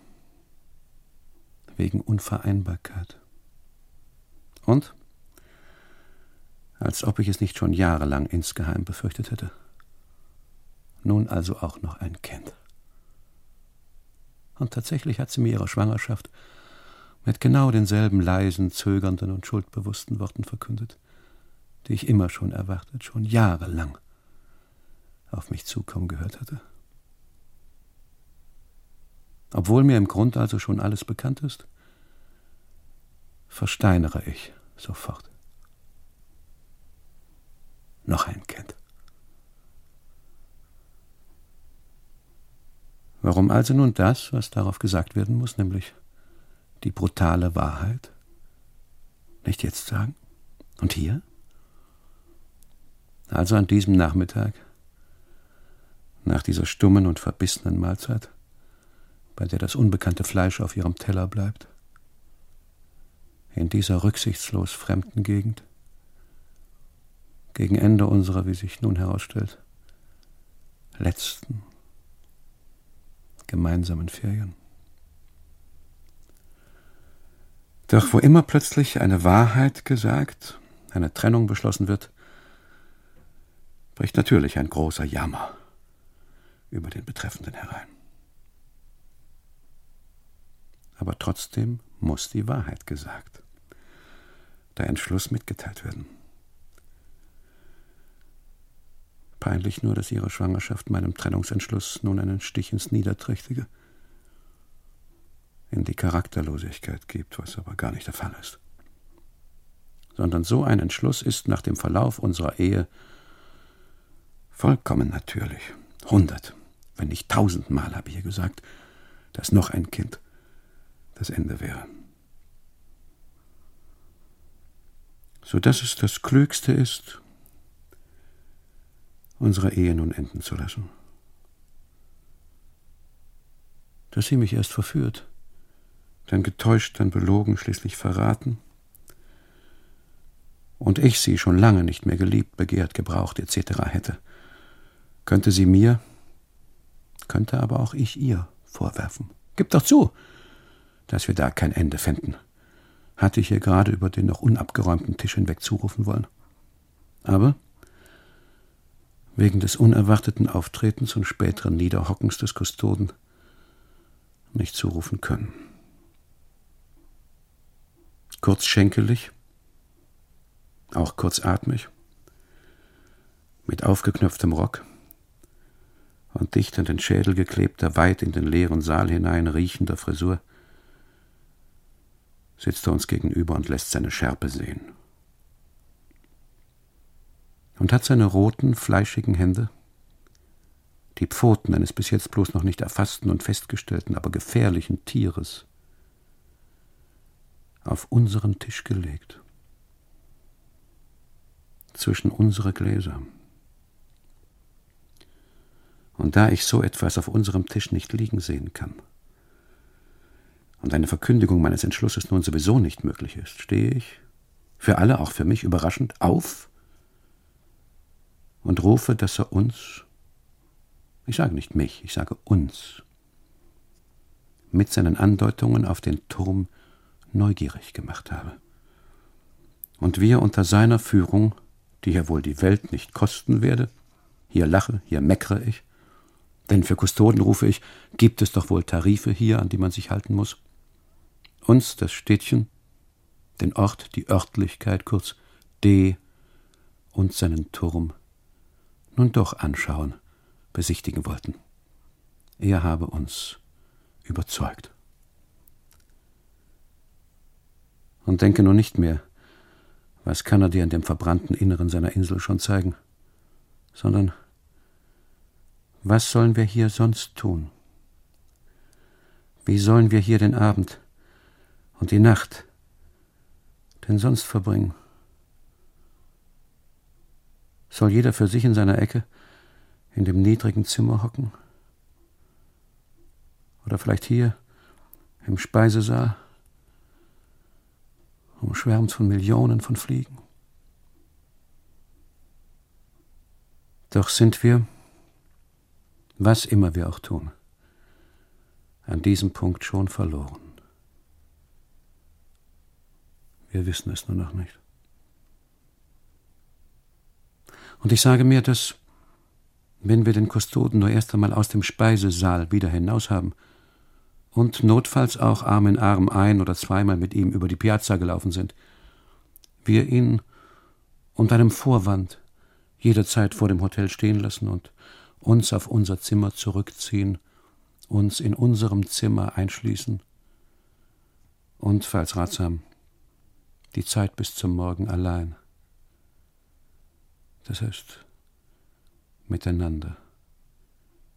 S2: wegen Unvereinbarkeit. Und? Als ob ich es nicht schon jahrelang insgeheim befürchtet hätte. Nun also auch noch ein Kind. Und tatsächlich hat sie mir ihre Schwangerschaft mit genau denselben leisen, zögernden und schuldbewussten Worten verkündet, die ich immer schon erwartet, schon jahrelang auf mich zukommen gehört hatte. Obwohl mir im Grund also schon alles bekannt ist, versteinere ich sofort. Noch ein Kind. Warum also nun das, was darauf gesagt werden muss, nämlich die brutale Wahrheit, nicht jetzt sagen? Und hier? Also an diesem Nachmittag, nach dieser stummen und verbissenen Mahlzeit, bei der das unbekannte Fleisch auf ihrem Teller bleibt? In dieser rücksichtslos fremden Gegend? Gegen Ende unserer, wie sich nun herausstellt, letzten gemeinsamen Ferien. Doch wo immer plötzlich eine Wahrheit gesagt, eine Trennung beschlossen wird, bricht natürlich ein großer Jammer über den Betreffenden herein. Aber trotzdem muss die Wahrheit gesagt, der Entschluss mitgeteilt werden. peinlich nur, dass ihre Schwangerschaft meinem Trennungsentschluss nun einen Stich ins Niederträchtige, in die Charakterlosigkeit gibt, was aber gar nicht der Fall ist. Sondern so ein Entschluss ist nach dem Verlauf unserer Ehe vollkommen natürlich. Hundert, wenn nicht tausendmal habe ich ihr gesagt, dass noch ein Kind das Ende wäre. So dass es das Klügste ist, unsere Ehe nun enden zu lassen. Dass sie mich erst verführt, dann getäuscht, dann belogen, schließlich verraten, und ich sie schon lange nicht mehr geliebt, begehrt, gebraucht etc. hätte, könnte sie mir, könnte aber auch ich ihr vorwerfen. Gib doch zu, dass wir da kein Ende fänden, hatte ich ihr gerade über den noch unabgeräumten Tisch hinweg zurufen wollen. Aber wegen des unerwarteten Auftretens und späteren Niederhockens des Kustoden nicht zurufen können. Kurzschenkelig, auch kurzatmig, mit aufgeknöpftem Rock und dicht an den Schädel geklebter, weit in den leeren Saal hinein riechender Frisur, sitzt er uns gegenüber und lässt seine Schärpe sehen. Und hat seine roten, fleischigen Hände, die Pfoten eines bis jetzt bloß noch nicht erfassten und festgestellten, aber gefährlichen Tieres, auf unseren Tisch gelegt, zwischen unsere Gläser. Und da ich so etwas auf unserem Tisch nicht liegen sehen kann, und eine Verkündigung meines Entschlusses nun sowieso nicht möglich ist, stehe ich, für alle, auch für mich überraschend, auf und rufe, dass er uns, ich sage nicht mich, ich sage uns, mit seinen Andeutungen auf den Turm neugierig gemacht habe. Und wir unter seiner Führung, die ja wohl die Welt nicht kosten werde, hier lache, hier meckere ich, denn für Kustoden rufe ich, gibt es doch wohl Tarife hier, an die man sich halten muss. Uns das Städtchen, den Ort, die Örtlichkeit, kurz D und seinen Turm nun doch anschauen, besichtigen wollten. Er habe uns überzeugt. Und denke nur nicht mehr, was kann er dir in dem verbrannten Inneren seiner Insel schon zeigen, sondern was sollen wir hier sonst tun? Wie sollen wir hier den Abend und die Nacht denn sonst verbringen? Soll jeder für sich in seiner Ecke in dem niedrigen Zimmer hocken? Oder vielleicht hier im Speisesaal, umschwärmt von Millionen von Fliegen? Doch sind wir, was immer wir auch tun, an diesem Punkt schon verloren. Wir wissen es nur noch nicht. Und ich sage mir, dass, wenn wir den Kustoden nur erst einmal aus dem Speisesaal wieder hinaus haben und notfalls auch Arm in Arm ein oder zweimal mit ihm über die Piazza gelaufen sind, wir ihn unter einem Vorwand jederzeit vor dem Hotel stehen lassen und uns auf unser Zimmer zurückziehen, uns in unserem Zimmer einschließen und, falls ratsam, die Zeit bis zum Morgen allein das heißt miteinander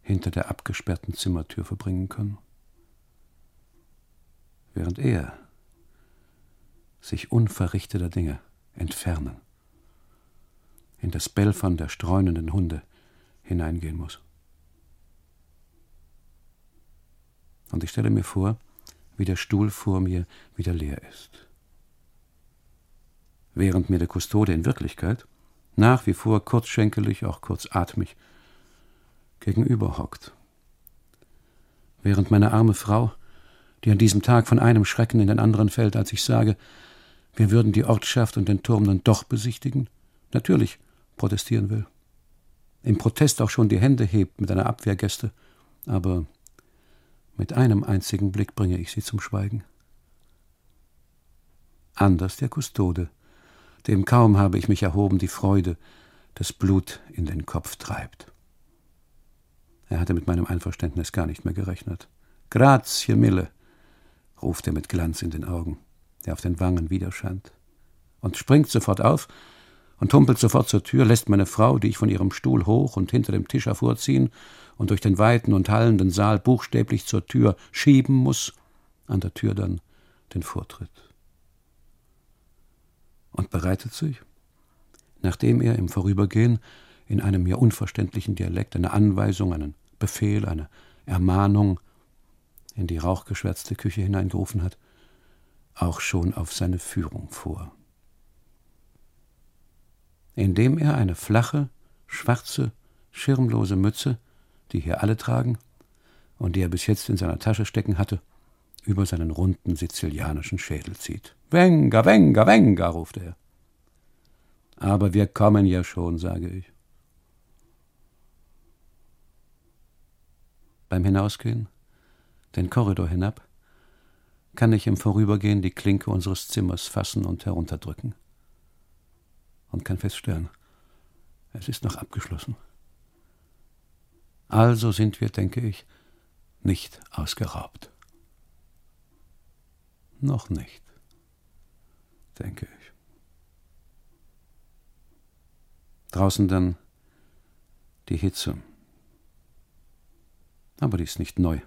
S2: hinter der abgesperrten Zimmertür verbringen können, während er sich unverrichteter Dinge entfernen, in das Belfern der streunenden Hunde hineingehen muss. Und ich stelle mir vor, wie der Stuhl vor mir wieder leer ist. Während mir der Kustode in Wirklichkeit nach wie vor kurzschenkelig, auch kurzatmig, gegenüber hockt. Während meine arme Frau, die an diesem Tag von einem Schrecken in den anderen fällt, als ich sage, wir würden die Ortschaft und den Turm dann doch besichtigen, natürlich protestieren will. Im Protest auch schon die Hände hebt mit einer Abwehrgeste, aber mit einem einzigen Blick bringe ich sie zum Schweigen. Anders der Kustode, dem kaum habe ich mich erhoben, die Freude, das Blut in den Kopf treibt. Er hatte mit meinem Einverständnis gar nicht mehr gerechnet. Grazie mille, ruft er mit Glanz in den Augen, der auf den Wangen widerscheint, und springt sofort auf und humpelt sofort zur Tür, lässt meine Frau, die ich von ihrem Stuhl hoch und hinter dem Tisch hervorziehen und durch den weiten und hallenden Saal buchstäblich zur Tür schieben muss, an der Tür dann den Vortritt. Und bereitet sich, nachdem er im Vorübergehen in einem mir unverständlichen Dialekt eine Anweisung, einen Befehl, eine Ermahnung in die rauchgeschwärzte Küche hineingerufen hat, auch schon auf seine Führung vor. Indem er eine flache, schwarze, schirmlose Mütze, die hier alle tragen und die er bis jetzt in seiner Tasche stecken hatte, über seinen runden sizilianischen Schädel zieht. Venga, venga, venga, ruft er. Aber wir kommen ja schon, sage ich. Beim Hinausgehen, den Korridor hinab, kann ich im Vorübergehen die Klinke unseres Zimmers fassen und herunterdrücken. Und kann feststellen, es ist noch abgeschlossen. Also sind wir, denke ich, nicht ausgeraubt. Noch nicht, denke ich. Draußen dann die Hitze. Aber die ist nicht neu.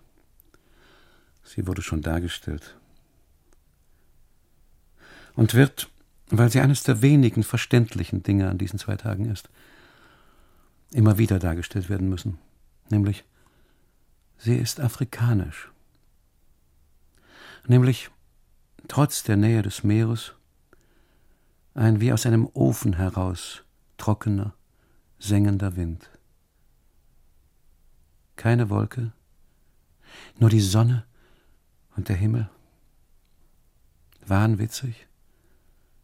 S2: Sie wurde schon dargestellt. Und wird, weil sie eines der wenigen verständlichen Dinge an diesen zwei Tagen ist, immer wieder dargestellt werden müssen. Nämlich, sie ist afrikanisch. Nämlich trotz der Nähe des Meeres, ein wie aus einem Ofen heraus trockener, sengender Wind. Keine Wolke, nur die Sonne und der Himmel. Wahnwitzig,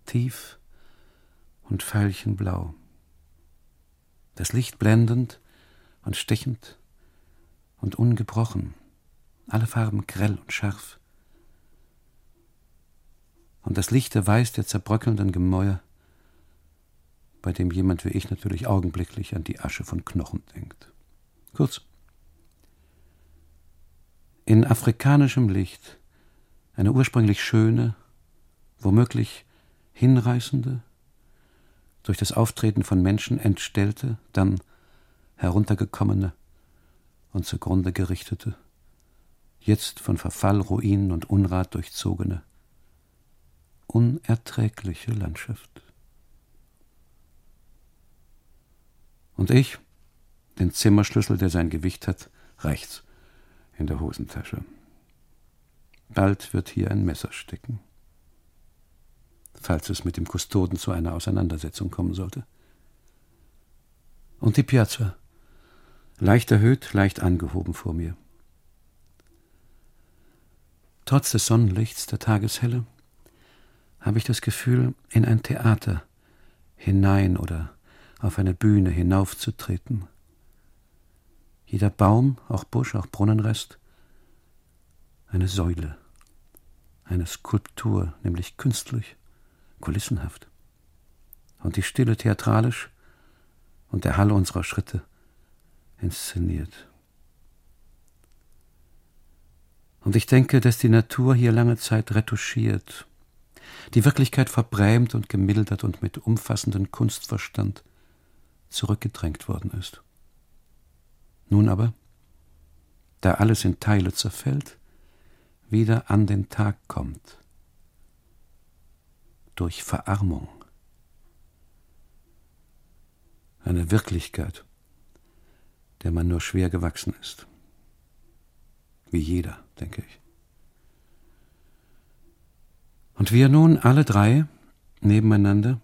S2: tief und veilchenblau. Das Licht blendend und stechend und ungebrochen, alle Farben grell und scharf und das lichte Weiß der zerbröckelnden Gemäuer, bei dem jemand wie ich natürlich augenblicklich an die Asche von Knochen denkt. Kurz, in afrikanischem Licht eine ursprünglich schöne, womöglich hinreißende, durch das Auftreten von Menschen entstellte, dann heruntergekommene und zugrunde gerichtete, jetzt von Verfall, Ruinen und Unrat durchzogene, unerträgliche Landschaft. Und ich, den Zimmerschlüssel, der sein Gewicht hat, rechts in der Hosentasche. Bald wird hier ein Messer stecken, falls es mit dem Kustoden zu einer Auseinandersetzung kommen sollte. Und die Piazza, leicht erhöht, leicht angehoben vor mir. Trotz des Sonnenlichts der Tageshelle habe ich das Gefühl, in ein Theater hinein oder auf eine Bühne hinaufzutreten. Jeder Baum, auch Busch, auch Brunnenrest, eine Säule, eine Skulptur, nämlich künstlich, kulissenhaft. Und die Stille theatralisch und der Hall unserer Schritte inszeniert. Und ich denke, dass die Natur hier lange Zeit retuschiert die Wirklichkeit verbrämt und gemildert und mit umfassendem Kunstverstand zurückgedrängt worden ist. Nun aber, da alles in Teile zerfällt, wieder an den Tag kommt. Durch Verarmung. Eine Wirklichkeit, der man nur schwer gewachsen ist. Wie jeder, denke ich. Und wir nun alle drei nebeneinander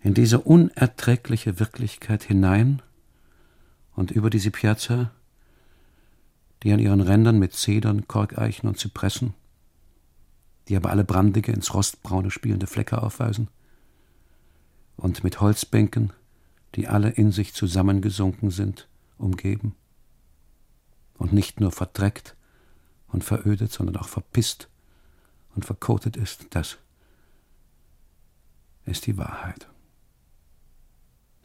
S2: in diese unerträgliche Wirklichkeit hinein und über diese Piazza, die an ihren Rändern mit Zedern, Korkeichen und Zypressen, die aber alle brandige, ins Rostbraune spielende Flecke aufweisen, und mit Holzbänken, die alle in sich zusammengesunken sind, umgeben und nicht nur verdreckt und verödet, sondern auch verpisst und verkotet ist, das ist die Wahrheit.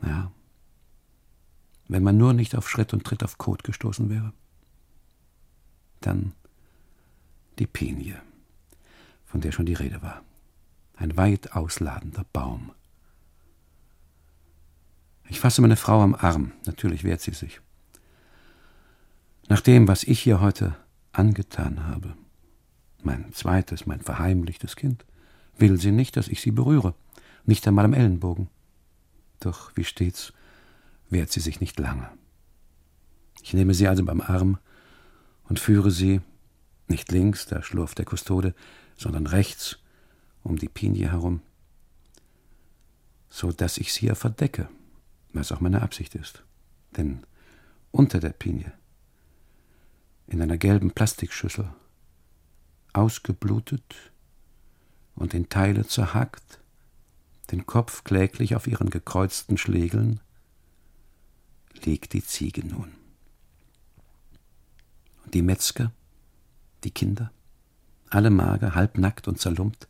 S2: Ja, wenn man nur nicht auf Schritt und Tritt auf Kot gestoßen wäre. Dann die Pinie, von der schon die Rede war. Ein weit ausladender Baum. Ich fasse meine Frau am Arm, natürlich wehrt sie sich. Nach dem, was ich ihr heute angetan habe, mein zweites, mein verheimlichtes Kind, will sie nicht, dass ich sie berühre, nicht einmal am Ellenbogen. Doch wie stets, wehrt sie sich nicht lange. Ich nehme sie also beim Arm und führe sie, nicht links, da schlurft der Kustode, sondern rechts, um die Pinie herum, so dass ich sie ja verdecke, was auch meine Absicht ist. Denn unter der Pinie, in einer gelben Plastikschüssel, ausgeblutet und in Teile zerhackt, den Kopf kläglich auf ihren gekreuzten Schlägeln, liegt die Ziege nun. Und die Metzger, die Kinder, alle mager, halbnackt und zerlumpt,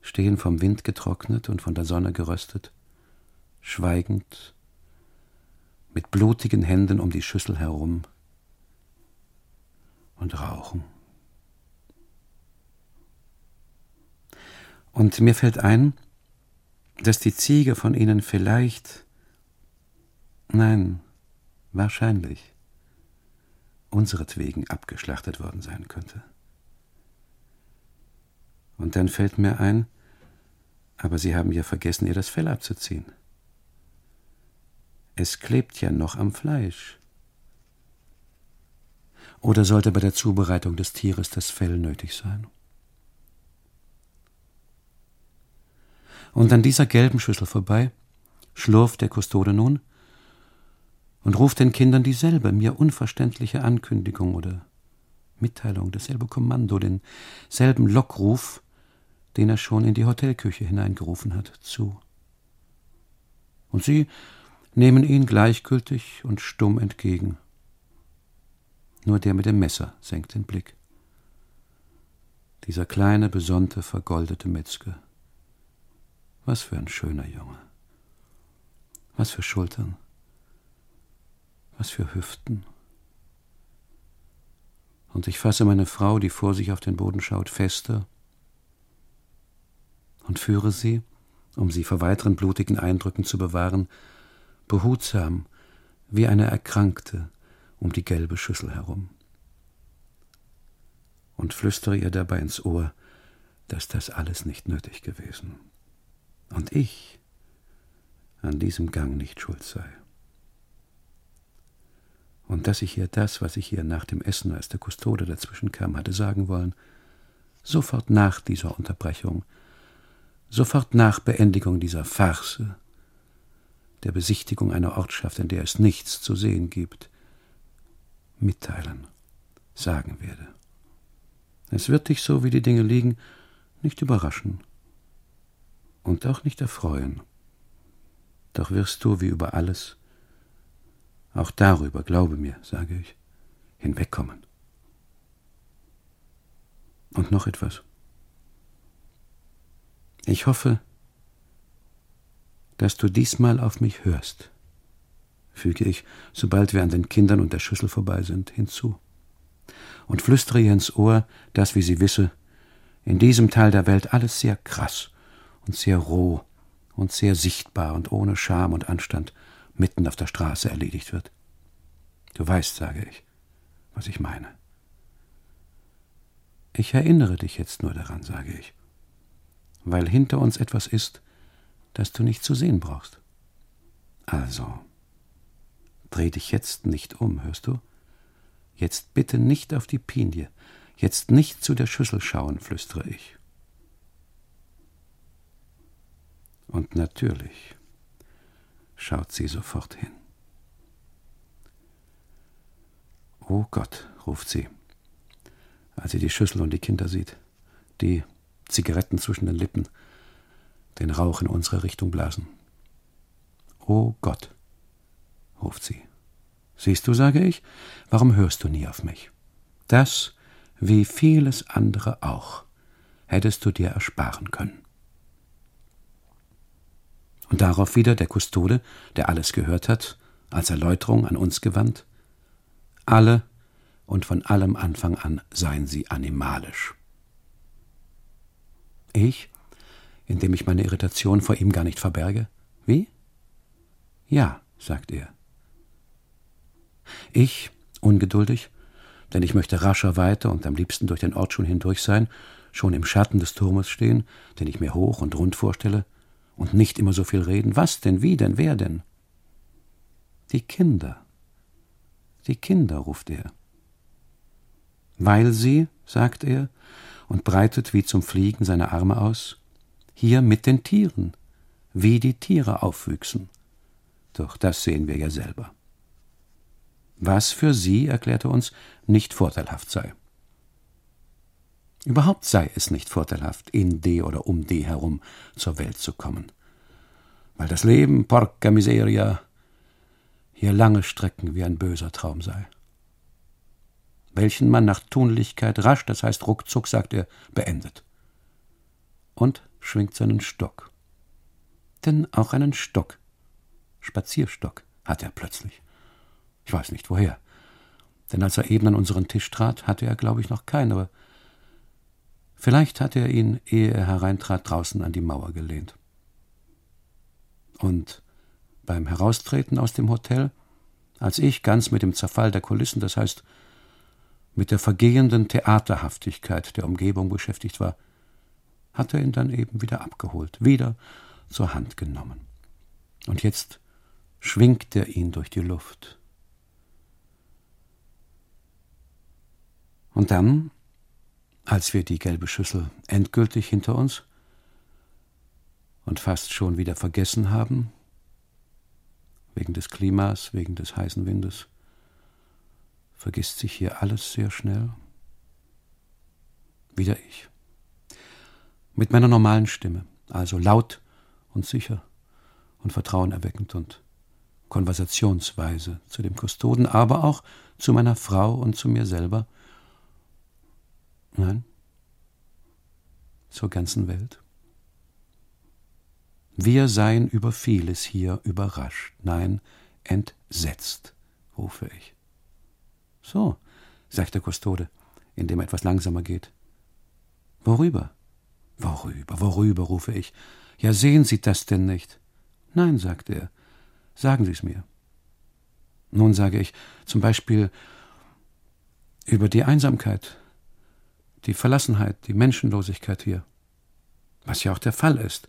S2: stehen vom Wind getrocknet und von der Sonne geröstet, schweigend, mit blutigen Händen um die Schüssel herum und rauchen. Und mir fällt ein, dass die Ziege von ihnen vielleicht, nein, wahrscheinlich, unseretwegen abgeschlachtet worden sein könnte. Und dann fällt mir ein, aber Sie haben ja vergessen, ihr das Fell abzuziehen. Es klebt ja noch am Fleisch. Oder sollte bei der Zubereitung des Tieres das Fell nötig sein? Und an dieser gelben Schüssel vorbei schlurft der Kustode nun und ruft den Kindern dieselbe, mir unverständliche Ankündigung oder Mitteilung, dasselbe Kommando, denselben Lockruf, den er schon in die Hotelküche hineingerufen hat, zu. Und sie nehmen ihn gleichgültig und stumm entgegen. Nur der mit dem Messer senkt den Blick. Dieser kleine, besonnte, vergoldete Metzger. Was für ein schöner Junge. Was für Schultern. Was für Hüften. Und ich fasse meine Frau, die vor sich auf den Boden schaut, fester und führe sie, um sie vor weiteren blutigen Eindrücken zu bewahren, behutsam wie eine Erkrankte um die gelbe Schüssel herum. Und flüstere ihr dabei ins Ohr, dass das alles nicht nötig gewesen und ich an diesem Gang nicht schuld sei. Und dass ich ihr das, was ich ihr nach dem Essen, als der Kustode dazwischen kam, hatte sagen wollen, sofort nach dieser Unterbrechung, sofort nach Beendigung dieser Farce, der Besichtigung einer Ortschaft, in der es nichts zu sehen gibt, mitteilen, sagen werde. Es wird dich, so wie die Dinge liegen, nicht überraschen und auch nicht erfreuen. Doch wirst du, wie über alles, auch darüber, glaube mir, sage ich, hinwegkommen. Und noch etwas. Ich hoffe, dass du diesmal auf mich hörst, füge ich, sobald wir an den Kindern und der Schüssel vorbei sind, hinzu, und flüstere ihr ins Ohr, dass, wie sie wisse, in diesem Teil der Welt alles sehr krass und sehr roh und sehr sichtbar und ohne Scham und Anstand mitten auf der Straße erledigt wird. Du weißt, sage ich, was ich meine. Ich erinnere dich jetzt nur daran, sage ich, weil hinter uns etwas ist, das du nicht zu sehen brauchst. Also, dreh dich jetzt nicht um, hörst du? Jetzt bitte nicht auf die Pinie, jetzt nicht zu der Schüssel schauen, flüstere ich. Und natürlich schaut sie sofort hin. Oh Gott, ruft sie, als sie die Schüssel und die Kinder sieht, die Zigaretten zwischen den Lippen, den Rauch in unsere Richtung blasen. Oh Gott, ruft sie. Siehst du, sage ich, warum hörst du nie auf mich? Das, wie vieles andere auch, hättest du dir ersparen können. Und darauf wieder der Kustode, der alles gehört hat, als Erläuterung an uns gewandt. Alle und von allem Anfang an seien sie animalisch. Ich, indem ich meine Irritation vor ihm gar nicht verberge? Wie? Ja, sagt er. Ich, ungeduldig, denn ich möchte rascher weiter und am liebsten durch den Ort schon hindurch sein, schon im Schatten des Turmes stehen, den ich mir hoch und rund vorstelle, und nicht immer so viel reden. Was denn, wie denn, wer denn? Die Kinder. Die Kinder, ruft er. Weil sie, sagt er, und breitet wie zum Fliegen seine Arme aus, hier mit den Tieren, wie die Tiere aufwüchsen. Doch das sehen wir ja selber was für sie, erklärte uns, nicht vorteilhaft sei. Überhaupt sei es nicht vorteilhaft, in de oder um de herum zur Welt zu kommen. Weil das Leben, porca miseria, hier lange Strecken wie ein böser Traum sei. Welchen man nach Tunlichkeit rasch, das heißt ruckzuck, sagt er, beendet. Und schwingt seinen Stock. Denn auch einen Stock, Spazierstock, hat er plötzlich. Ich weiß nicht woher. Denn als er eben an unseren Tisch trat, hatte er, glaube ich, noch keinen, aber vielleicht hatte er ihn, ehe er hereintrat, draußen an die Mauer gelehnt. Und beim Heraustreten aus dem Hotel, als ich ganz mit dem Zerfall der Kulissen, das heißt mit der vergehenden Theaterhaftigkeit der Umgebung beschäftigt war, hat er ihn dann eben wieder abgeholt, wieder zur Hand genommen. Und jetzt schwingt er ihn durch die Luft, Und dann, als wir die gelbe Schüssel endgültig hinter uns und fast schon wieder vergessen haben, wegen des Klimas, wegen des heißen Windes, vergisst sich hier alles sehr schnell. Wieder ich. Mit meiner normalen Stimme, also laut und sicher und vertrauenerweckend und konversationsweise zu dem Kustoden, aber auch zu meiner Frau und zu mir selber, Nein. Zur ganzen Welt. Wir seien über vieles hier überrascht, nein, entsetzt, rufe ich. So, sagt der Kustode, indem er etwas langsamer geht. Worüber? Worüber, worüber, rufe ich. Ja, sehen Sie das denn nicht? Nein, sagt er. Sagen Sie es mir. Nun sage ich zum Beispiel über die Einsamkeit, die Verlassenheit, die Menschenlosigkeit hier. Was ja auch der Fall ist.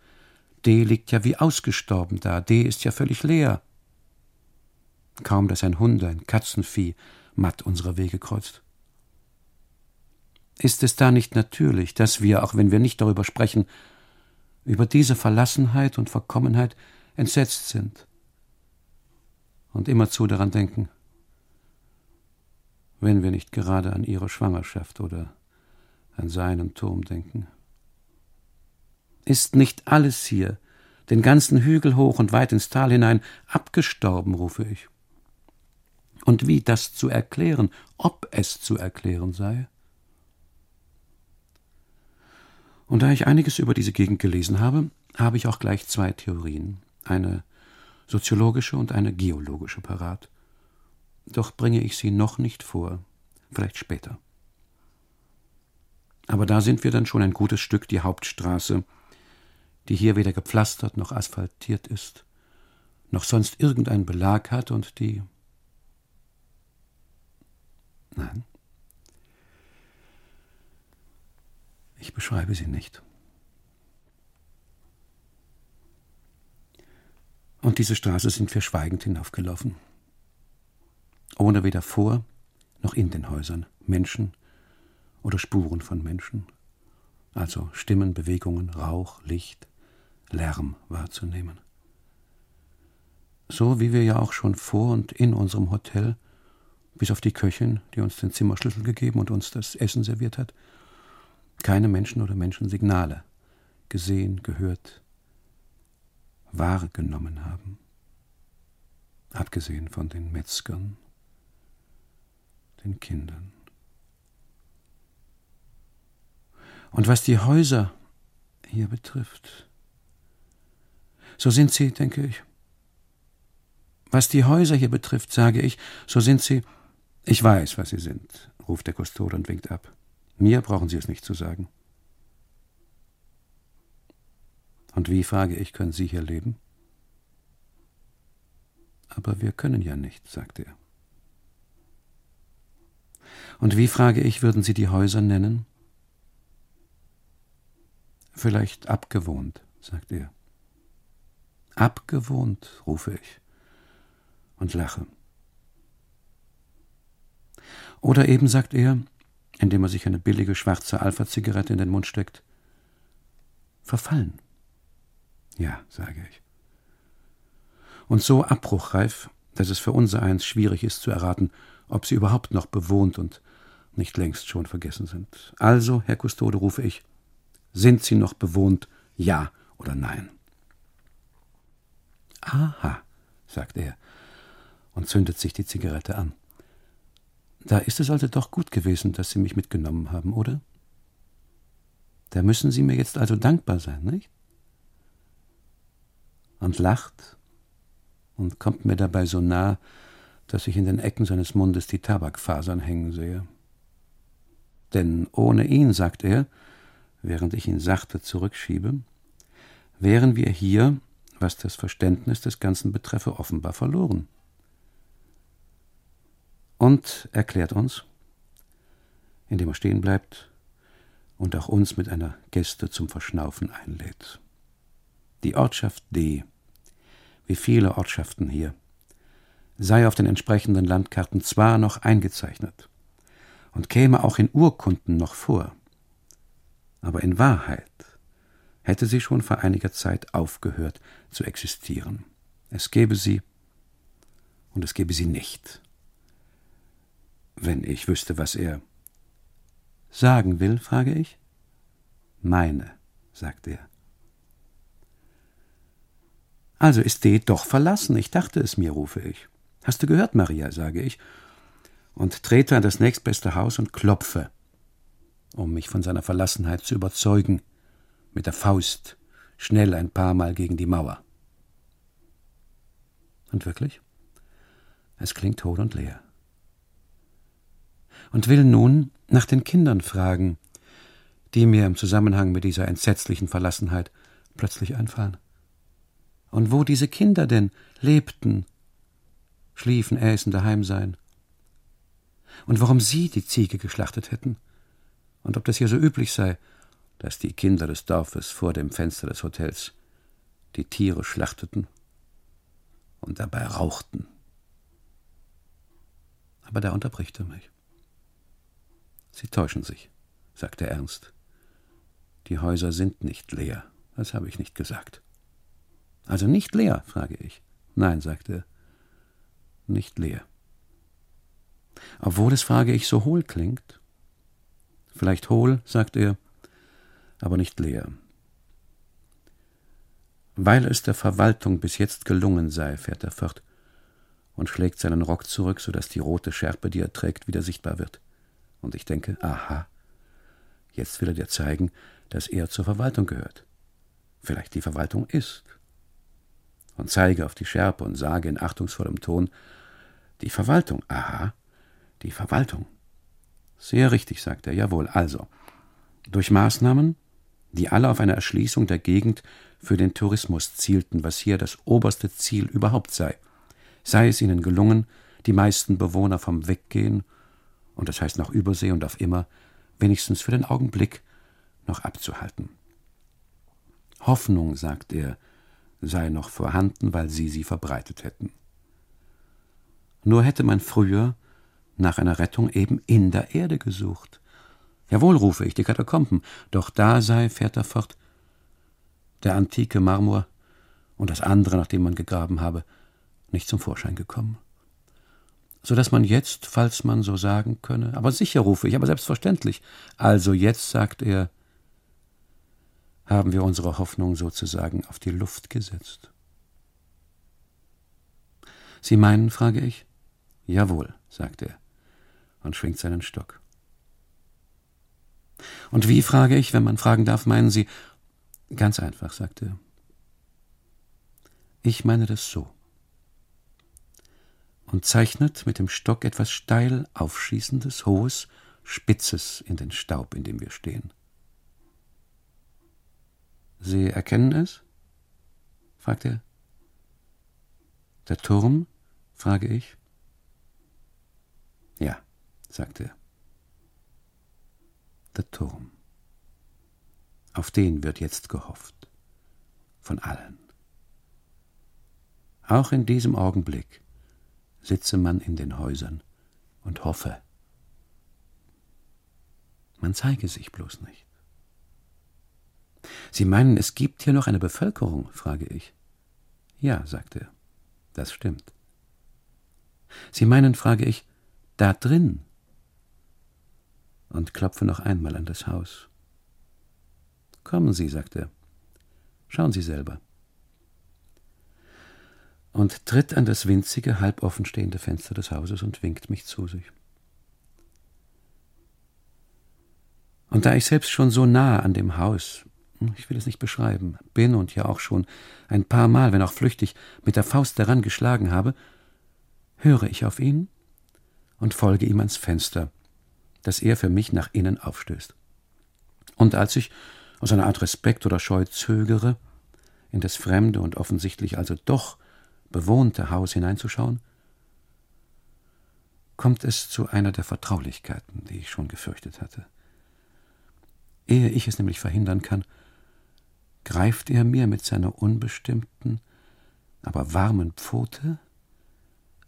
S2: D liegt ja wie ausgestorben da, D ist ja völlig leer. Kaum, dass ein Hund, ein Katzenvieh matt unsere Wege kreuzt. Ist es da nicht natürlich, dass wir, auch wenn wir nicht darüber sprechen, über diese Verlassenheit und Verkommenheit entsetzt sind und immerzu daran denken, wenn wir nicht gerade an ihre Schwangerschaft oder an seinen Turm denken. Ist nicht alles hier, den ganzen Hügel hoch und weit ins Tal hinein, abgestorben, rufe ich. Und wie das zu erklären, ob es zu erklären sei? Und da ich einiges über diese Gegend gelesen habe, habe ich auch gleich zwei Theorien, eine soziologische und eine geologische parat. Doch bringe ich sie noch nicht vor, vielleicht später. Aber da sind wir dann schon ein gutes Stück die Hauptstraße, die hier weder gepflastert noch asphaltiert ist, noch sonst irgendeinen Belag hat und die. Nein. Ich beschreibe sie nicht. Und diese Straße sind wir schweigend hinaufgelaufen. Ohne weder vor noch in den Häusern Menschen, oder Spuren von Menschen, also Stimmen, Bewegungen, Rauch, Licht, Lärm wahrzunehmen. So wie wir ja auch schon vor und in unserem Hotel, bis auf die Köchin, die uns den Zimmerschlüssel gegeben und uns das Essen serviert hat, keine Menschen oder Menschensignale gesehen, gehört, wahrgenommen haben, abgesehen von den Metzgern, den Kindern. Und was die Häuser hier betrifft, So sind sie, denke ich. Was die Häuser hier betrifft, sage ich, so sind sie. Ich weiß, was sie sind, ruft der Kustode und winkt ab. Mir brauchen Sie es nicht zu sagen. Und wie, frage ich, können Sie hier leben? Aber wir können ja nicht, sagt er. Und wie, frage ich, würden Sie die Häuser nennen? Vielleicht abgewohnt, sagt er. Abgewohnt, rufe ich und lache. Oder eben sagt er, indem er sich eine billige schwarze Alpha-Zigarette in den Mund steckt, verfallen. Ja, sage ich. Und so abbruchreif, dass es für unser eins schwierig ist zu erraten, ob sie überhaupt noch bewohnt und nicht längst schon vergessen sind. Also, Herr Kustode, rufe ich, sind sie noch bewohnt, ja oder nein? Aha, sagt er und zündet sich die Zigarette an. Da ist es also doch gut gewesen, dass Sie mich mitgenommen haben, oder? Da müssen Sie mir jetzt also dankbar sein, nicht? Und lacht und kommt mir dabei so nah, dass ich in den Ecken seines Mundes die Tabakfasern hängen sehe. Denn ohne ihn, sagt er, während ich ihn sachte zurückschiebe, wären wir hier, was das Verständnis des Ganzen betreffe, offenbar verloren. Und erklärt uns, indem er stehen bleibt und auch uns mit einer Geste zum Verschnaufen einlädt. Die Ortschaft D, wie viele Ortschaften hier, sei auf den entsprechenden Landkarten zwar noch eingezeichnet und käme auch in Urkunden noch vor, aber in Wahrheit hätte sie schon vor einiger Zeit aufgehört zu existieren. Es gäbe sie und es gäbe sie nicht. Wenn ich wüsste, was er sagen will, frage ich. Meine, sagt er. Also ist D doch verlassen, ich dachte es mir, rufe ich. Hast du gehört, Maria, sage ich, und trete an das nächstbeste Haus und klopfe, um mich von seiner Verlassenheit zu überzeugen, mit der Faust schnell ein paar Mal gegen die Mauer. Und wirklich? Es klingt hohl und leer und will nun nach den Kindern fragen, die mir im Zusammenhang mit dieser entsetzlichen Verlassenheit plötzlich einfallen. Und wo diese Kinder denn lebten, schliefen, äßen, daheim seien. Und warum sie die Ziege geschlachtet hätten. Und ob das hier so üblich sei, dass die Kinder des Dorfes vor dem Fenster des Hotels die Tiere schlachteten und dabei rauchten. Aber da unterbricht er mich. Sie täuschen sich, sagt er ernst. Die Häuser sind nicht leer, das habe ich nicht gesagt. Also nicht leer, frage ich. Nein, sagt er, nicht leer. Obwohl es, frage ich, so hohl klingt. Vielleicht hohl, sagt er, aber nicht leer. Weil es der Verwaltung bis jetzt gelungen sei, fährt er fort und schlägt seinen Rock zurück, so dass die rote Schärpe, die er trägt, wieder sichtbar wird. Und ich denke, aha, jetzt will er dir zeigen, dass er zur Verwaltung gehört. Vielleicht die Verwaltung ist. Und zeige auf die Schärpe und sage in achtungsvollem Ton, die Verwaltung, aha, die Verwaltung. Sehr richtig, sagt er, jawohl, also. Durch Maßnahmen, die alle auf eine Erschließung der Gegend für den Tourismus zielten, was hier das oberste Ziel überhaupt sei, sei es ihnen gelungen, die meisten Bewohner vom Weggehen und das heißt nach Übersee und auf immer, wenigstens für den Augenblick, noch abzuhalten. Hoffnung, sagt er, sei noch vorhanden, weil sie sie verbreitet hätten. Nur hätte man früher nach einer Rettung eben in der Erde gesucht. Jawohl, rufe ich, die Katakomben, doch da sei, fährt er fort, der antike Marmor und das andere, nach dem man gegraben habe, nicht zum Vorschein gekommen so dass man jetzt, falls man so sagen könne, aber sicher rufe ich, aber selbstverständlich. Also jetzt, sagt er, haben wir unsere Hoffnung sozusagen auf die Luft gesetzt. Sie meinen, frage ich. Jawohl, sagt er und schwingt seinen Stock. Und wie, frage ich, wenn man fragen darf, meinen Sie? Ganz einfach, sagt er. Ich meine das so. Und zeichnet mit dem Stock etwas steil aufschießendes, hohes, spitzes in den Staub, in dem wir stehen. Sie erkennen es? fragt er. Der Turm? frage ich. Ja, sagt er. Der Turm. Auf den wird jetzt gehofft. Von allen. Auch in diesem Augenblick sitze man in den Häusern und hoffe. Man zeige sich bloß nicht. Sie meinen, es gibt hier noch eine Bevölkerung? frage ich. Ja, sagt er, das stimmt. Sie meinen, frage ich, da drin? Und klopfe noch einmal an das Haus. Kommen Sie, sagt er. Schauen Sie selber. Und tritt an das winzige, halb offenstehende Fenster des Hauses und winkt mich zu sich. Und da ich selbst schon so nah an dem Haus, ich will es nicht beschreiben, bin und ja auch schon ein paar Mal, wenn auch flüchtig, mit der Faust daran geschlagen habe, höre ich auf ihn und folge ihm ans Fenster, das er für mich nach innen aufstößt. Und als ich aus einer Art Respekt oder Scheu zögere, in das fremde und offensichtlich also doch bewohnte Haus hineinzuschauen, kommt es zu einer der Vertraulichkeiten, die ich schon gefürchtet hatte. Ehe ich es nämlich verhindern kann, greift er mir mit seiner unbestimmten, aber warmen Pfote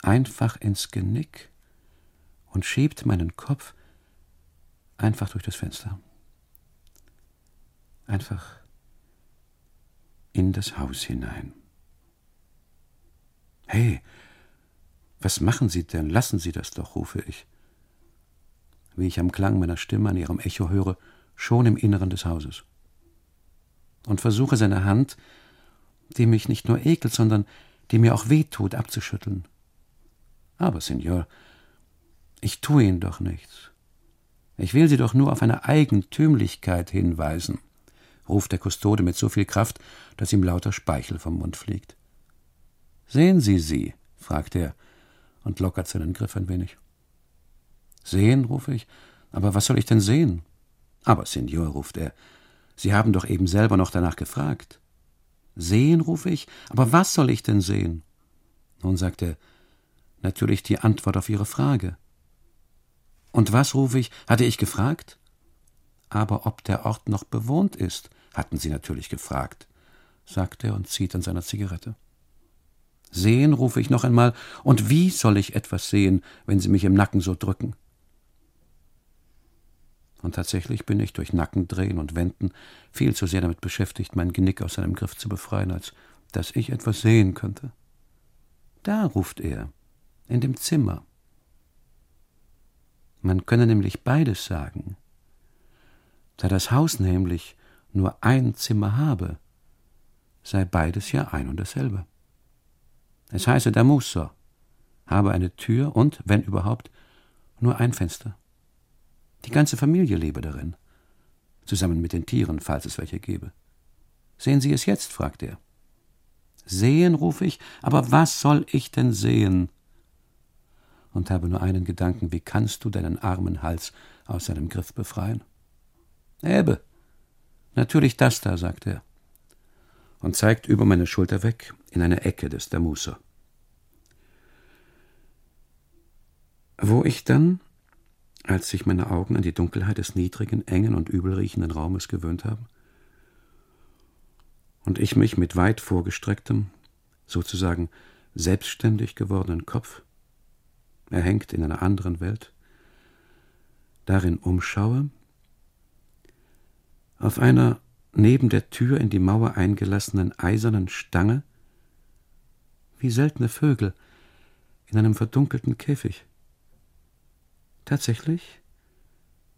S2: einfach ins Genick und schiebt meinen Kopf einfach durch das Fenster. Einfach in das Haus hinein. Hey, was machen Sie denn? Lassen Sie das doch, rufe ich. Wie ich am Klang meiner Stimme an ihrem Echo höre, schon im Inneren des Hauses und versuche seine Hand, die mich nicht nur ekelt, sondern die mir auch wehtut, abzuschütteln. Aber, Signor, ich tue Ihnen doch nichts. Ich will Sie doch nur auf eine Eigentümlichkeit hinweisen, ruft der Kustode mit so viel Kraft, dass ihm lauter Speichel vom Mund fliegt. Sehen Sie sie? fragt er und lockert seinen Griff ein wenig. Sehen, rufe ich. Aber was soll ich denn sehen? Aber, Signor, ruft er, Sie haben doch eben selber noch danach gefragt. Sehen, rufe ich, aber was soll ich denn sehen? Nun sagt er, natürlich die Antwort auf Ihre Frage. Und was, rufe ich, hatte ich gefragt? Aber ob der Ort noch bewohnt ist, hatten Sie natürlich gefragt, sagt er und zieht an seiner Zigarette. Sehen, rufe ich noch einmal, und wie soll ich etwas sehen, wenn Sie mich im Nacken so drücken? Und tatsächlich bin ich durch Nackendrehen und Wenden viel zu sehr damit beschäftigt, mein Genick aus seinem Griff zu befreien, als dass ich etwas sehen könnte. Da ruft er, in dem Zimmer. Man könne nämlich beides sagen. Da das Haus nämlich nur ein Zimmer habe, sei beides ja ein und dasselbe. Es heiße der Musso, habe eine Tür und, wenn überhaupt, nur ein Fenster. Die ganze Familie lebe darin, zusammen mit den Tieren, falls es welche gebe. Sehen Sie es jetzt? fragt er. Sehen, rufe ich, aber was soll ich denn sehen? Und habe nur einen Gedanken, wie kannst du deinen armen Hals aus seinem Griff befreien? Ebbe, natürlich das da, sagt er, und zeigt über meine Schulter weg in eine Ecke des Damuser. Wo ich dann als sich meine Augen an die Dunkelheit des niedrigen, engen und übelriechenden Raumes gewöhnt haben, und ich mich mit weit vorgestrecktem, sozusagen selbstständig gewordenen Kopf, erhängt in einer anderen Welt, darin umschaue, auf einer neben der Tür in die Mauer eingelassenen eisernen Stange, wie seltene Vögel in einem verdunkelten Käfig, Tatsächlich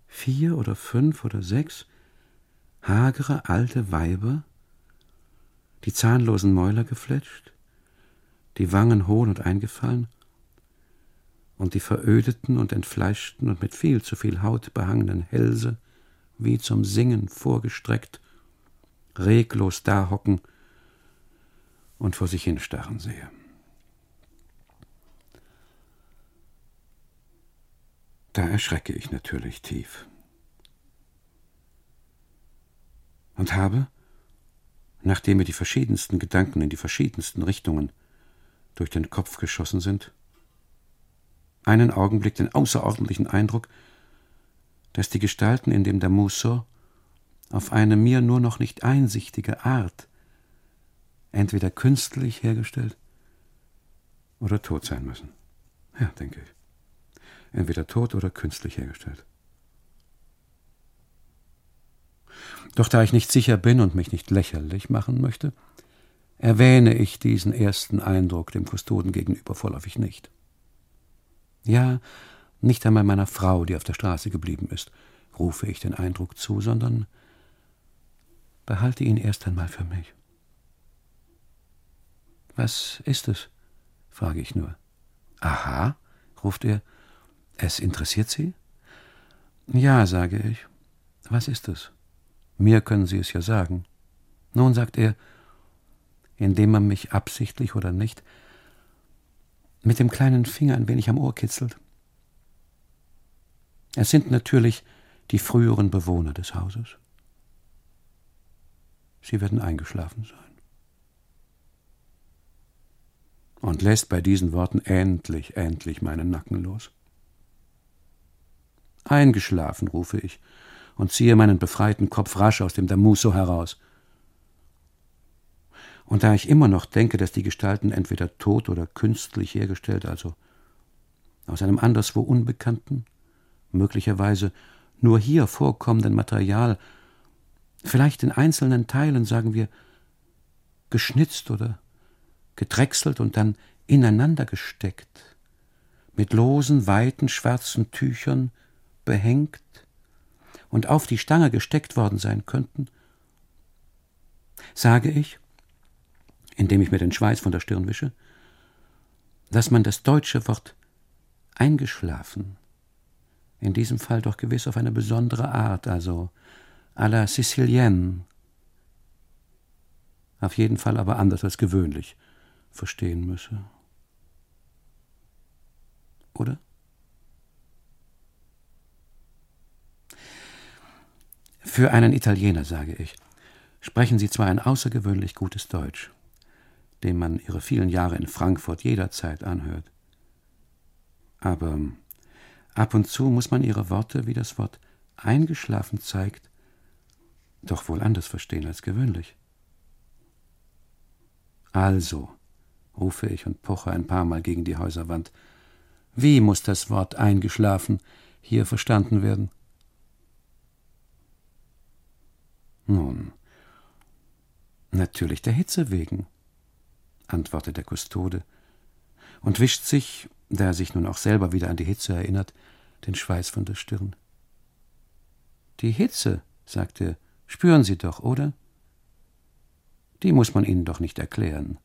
S2: vier oder fünf oder sechs hagere alte Weiber, die zahnlosen Mäuler gefletscht, die Wangen hohl und eingefallen, und die verödeten und entfleischten und mit viel zu viel Haut behangenen Hälse, wie zum Singen vorgestreckt, reglos dahocken und vor sich hinstarren sehe. Da erschrecke ich natürlich tief. Und habe, nachdem mir die verschiedensten Gedanken in die verschiedensten Richtungen durch den Kopf geschossen sind, einen Augenblick den außerordentlichen Eindruck, dass die Gestalten in dem Damuso auf eine mir nur noch nicht einsichtige Art entweder künstlich hergestellt oder tot sein müssen. Ja, denke ich. Entweder tot oder künstlich hergestellt. Doch da ich nicht sicher bin und mich nicht lächerlich machen möchte, erwähne ich diesen ersten Eindruck dem Kustoden gegenüber vorläufig nicht. Ja, nicht einmal meiner Frau, die auf der Straße geblieben ist, rufe ich den Eindruck zu, sondern behalte ihn erst einmal für mich. Was ist es? frage ich nur. Aha, ruft er. Es interessiert Sie? Ja, sage ich. Was ist es? Mir können Sie es ja sagen. Nun, sagt er, indem er mich absichtlich oder nicht mit dem kleinen Finger ein wenig am Ohr kitzelt. Es sind natürlich die früheren Bewohner des Hauses. Sie werden eingeschlafen sein. Und lässt bei diesen Worten endlich, endlich meinen Nacken los. Eingeschlafen, rufe ich und ziehe meinen befreiten Kopf rasch aus dem Damuso heraus. Und da ich immer noch denke, dass die Gestalten entweder tot oder künstlich hergestellt, also aus einem anderswo unbekannten, möglicherweise nur hier vorkommenden Material, vielleicht in einzelnen Teilen, sagen wir, geschnitzt oder gedrechselt und dann ineinander gesteckt, mit losen, weiten, schwarzen Tüchern behängt und auf die Stange gesteckt worden sein könnten, sage ich, indem ich mir den Schweiß von der Stirn wische, dass man das deutsche Wort eingeschlafen in diesem Fall doch gewiss auf eine besondere Art, also à la Sicilienne, auf jeden Fall aber anders als gewöhnlich verstehen müsse. Oder? Für einen Italiener, sage ich, sprechen Sie zwar ein außergewöhnlich gutes Deutsch, dem man ihre vielen Jahre in Frankfurt jederzeit anhört. Aber ab und zu muss man ihre Worte, wie das Wort eingeschlafen zeigt, doch wohl anders verstehen als gewöhnlich. Also, rufe ich und poche ein paar Mal gegen die Häuserwand, wie muss das Wort eingeschlafen hier verstanden werden? Nun, natürlich der Hitze wegen, antwortet der Kustode und wischt sich, da er sich nun auch selber wieder an die Hitze erinnert, den Schweiß von der Stirn. Die Hitze, sagt er, spüren Sie doch, oder? Die muss man Ihnen doch nicht erklären.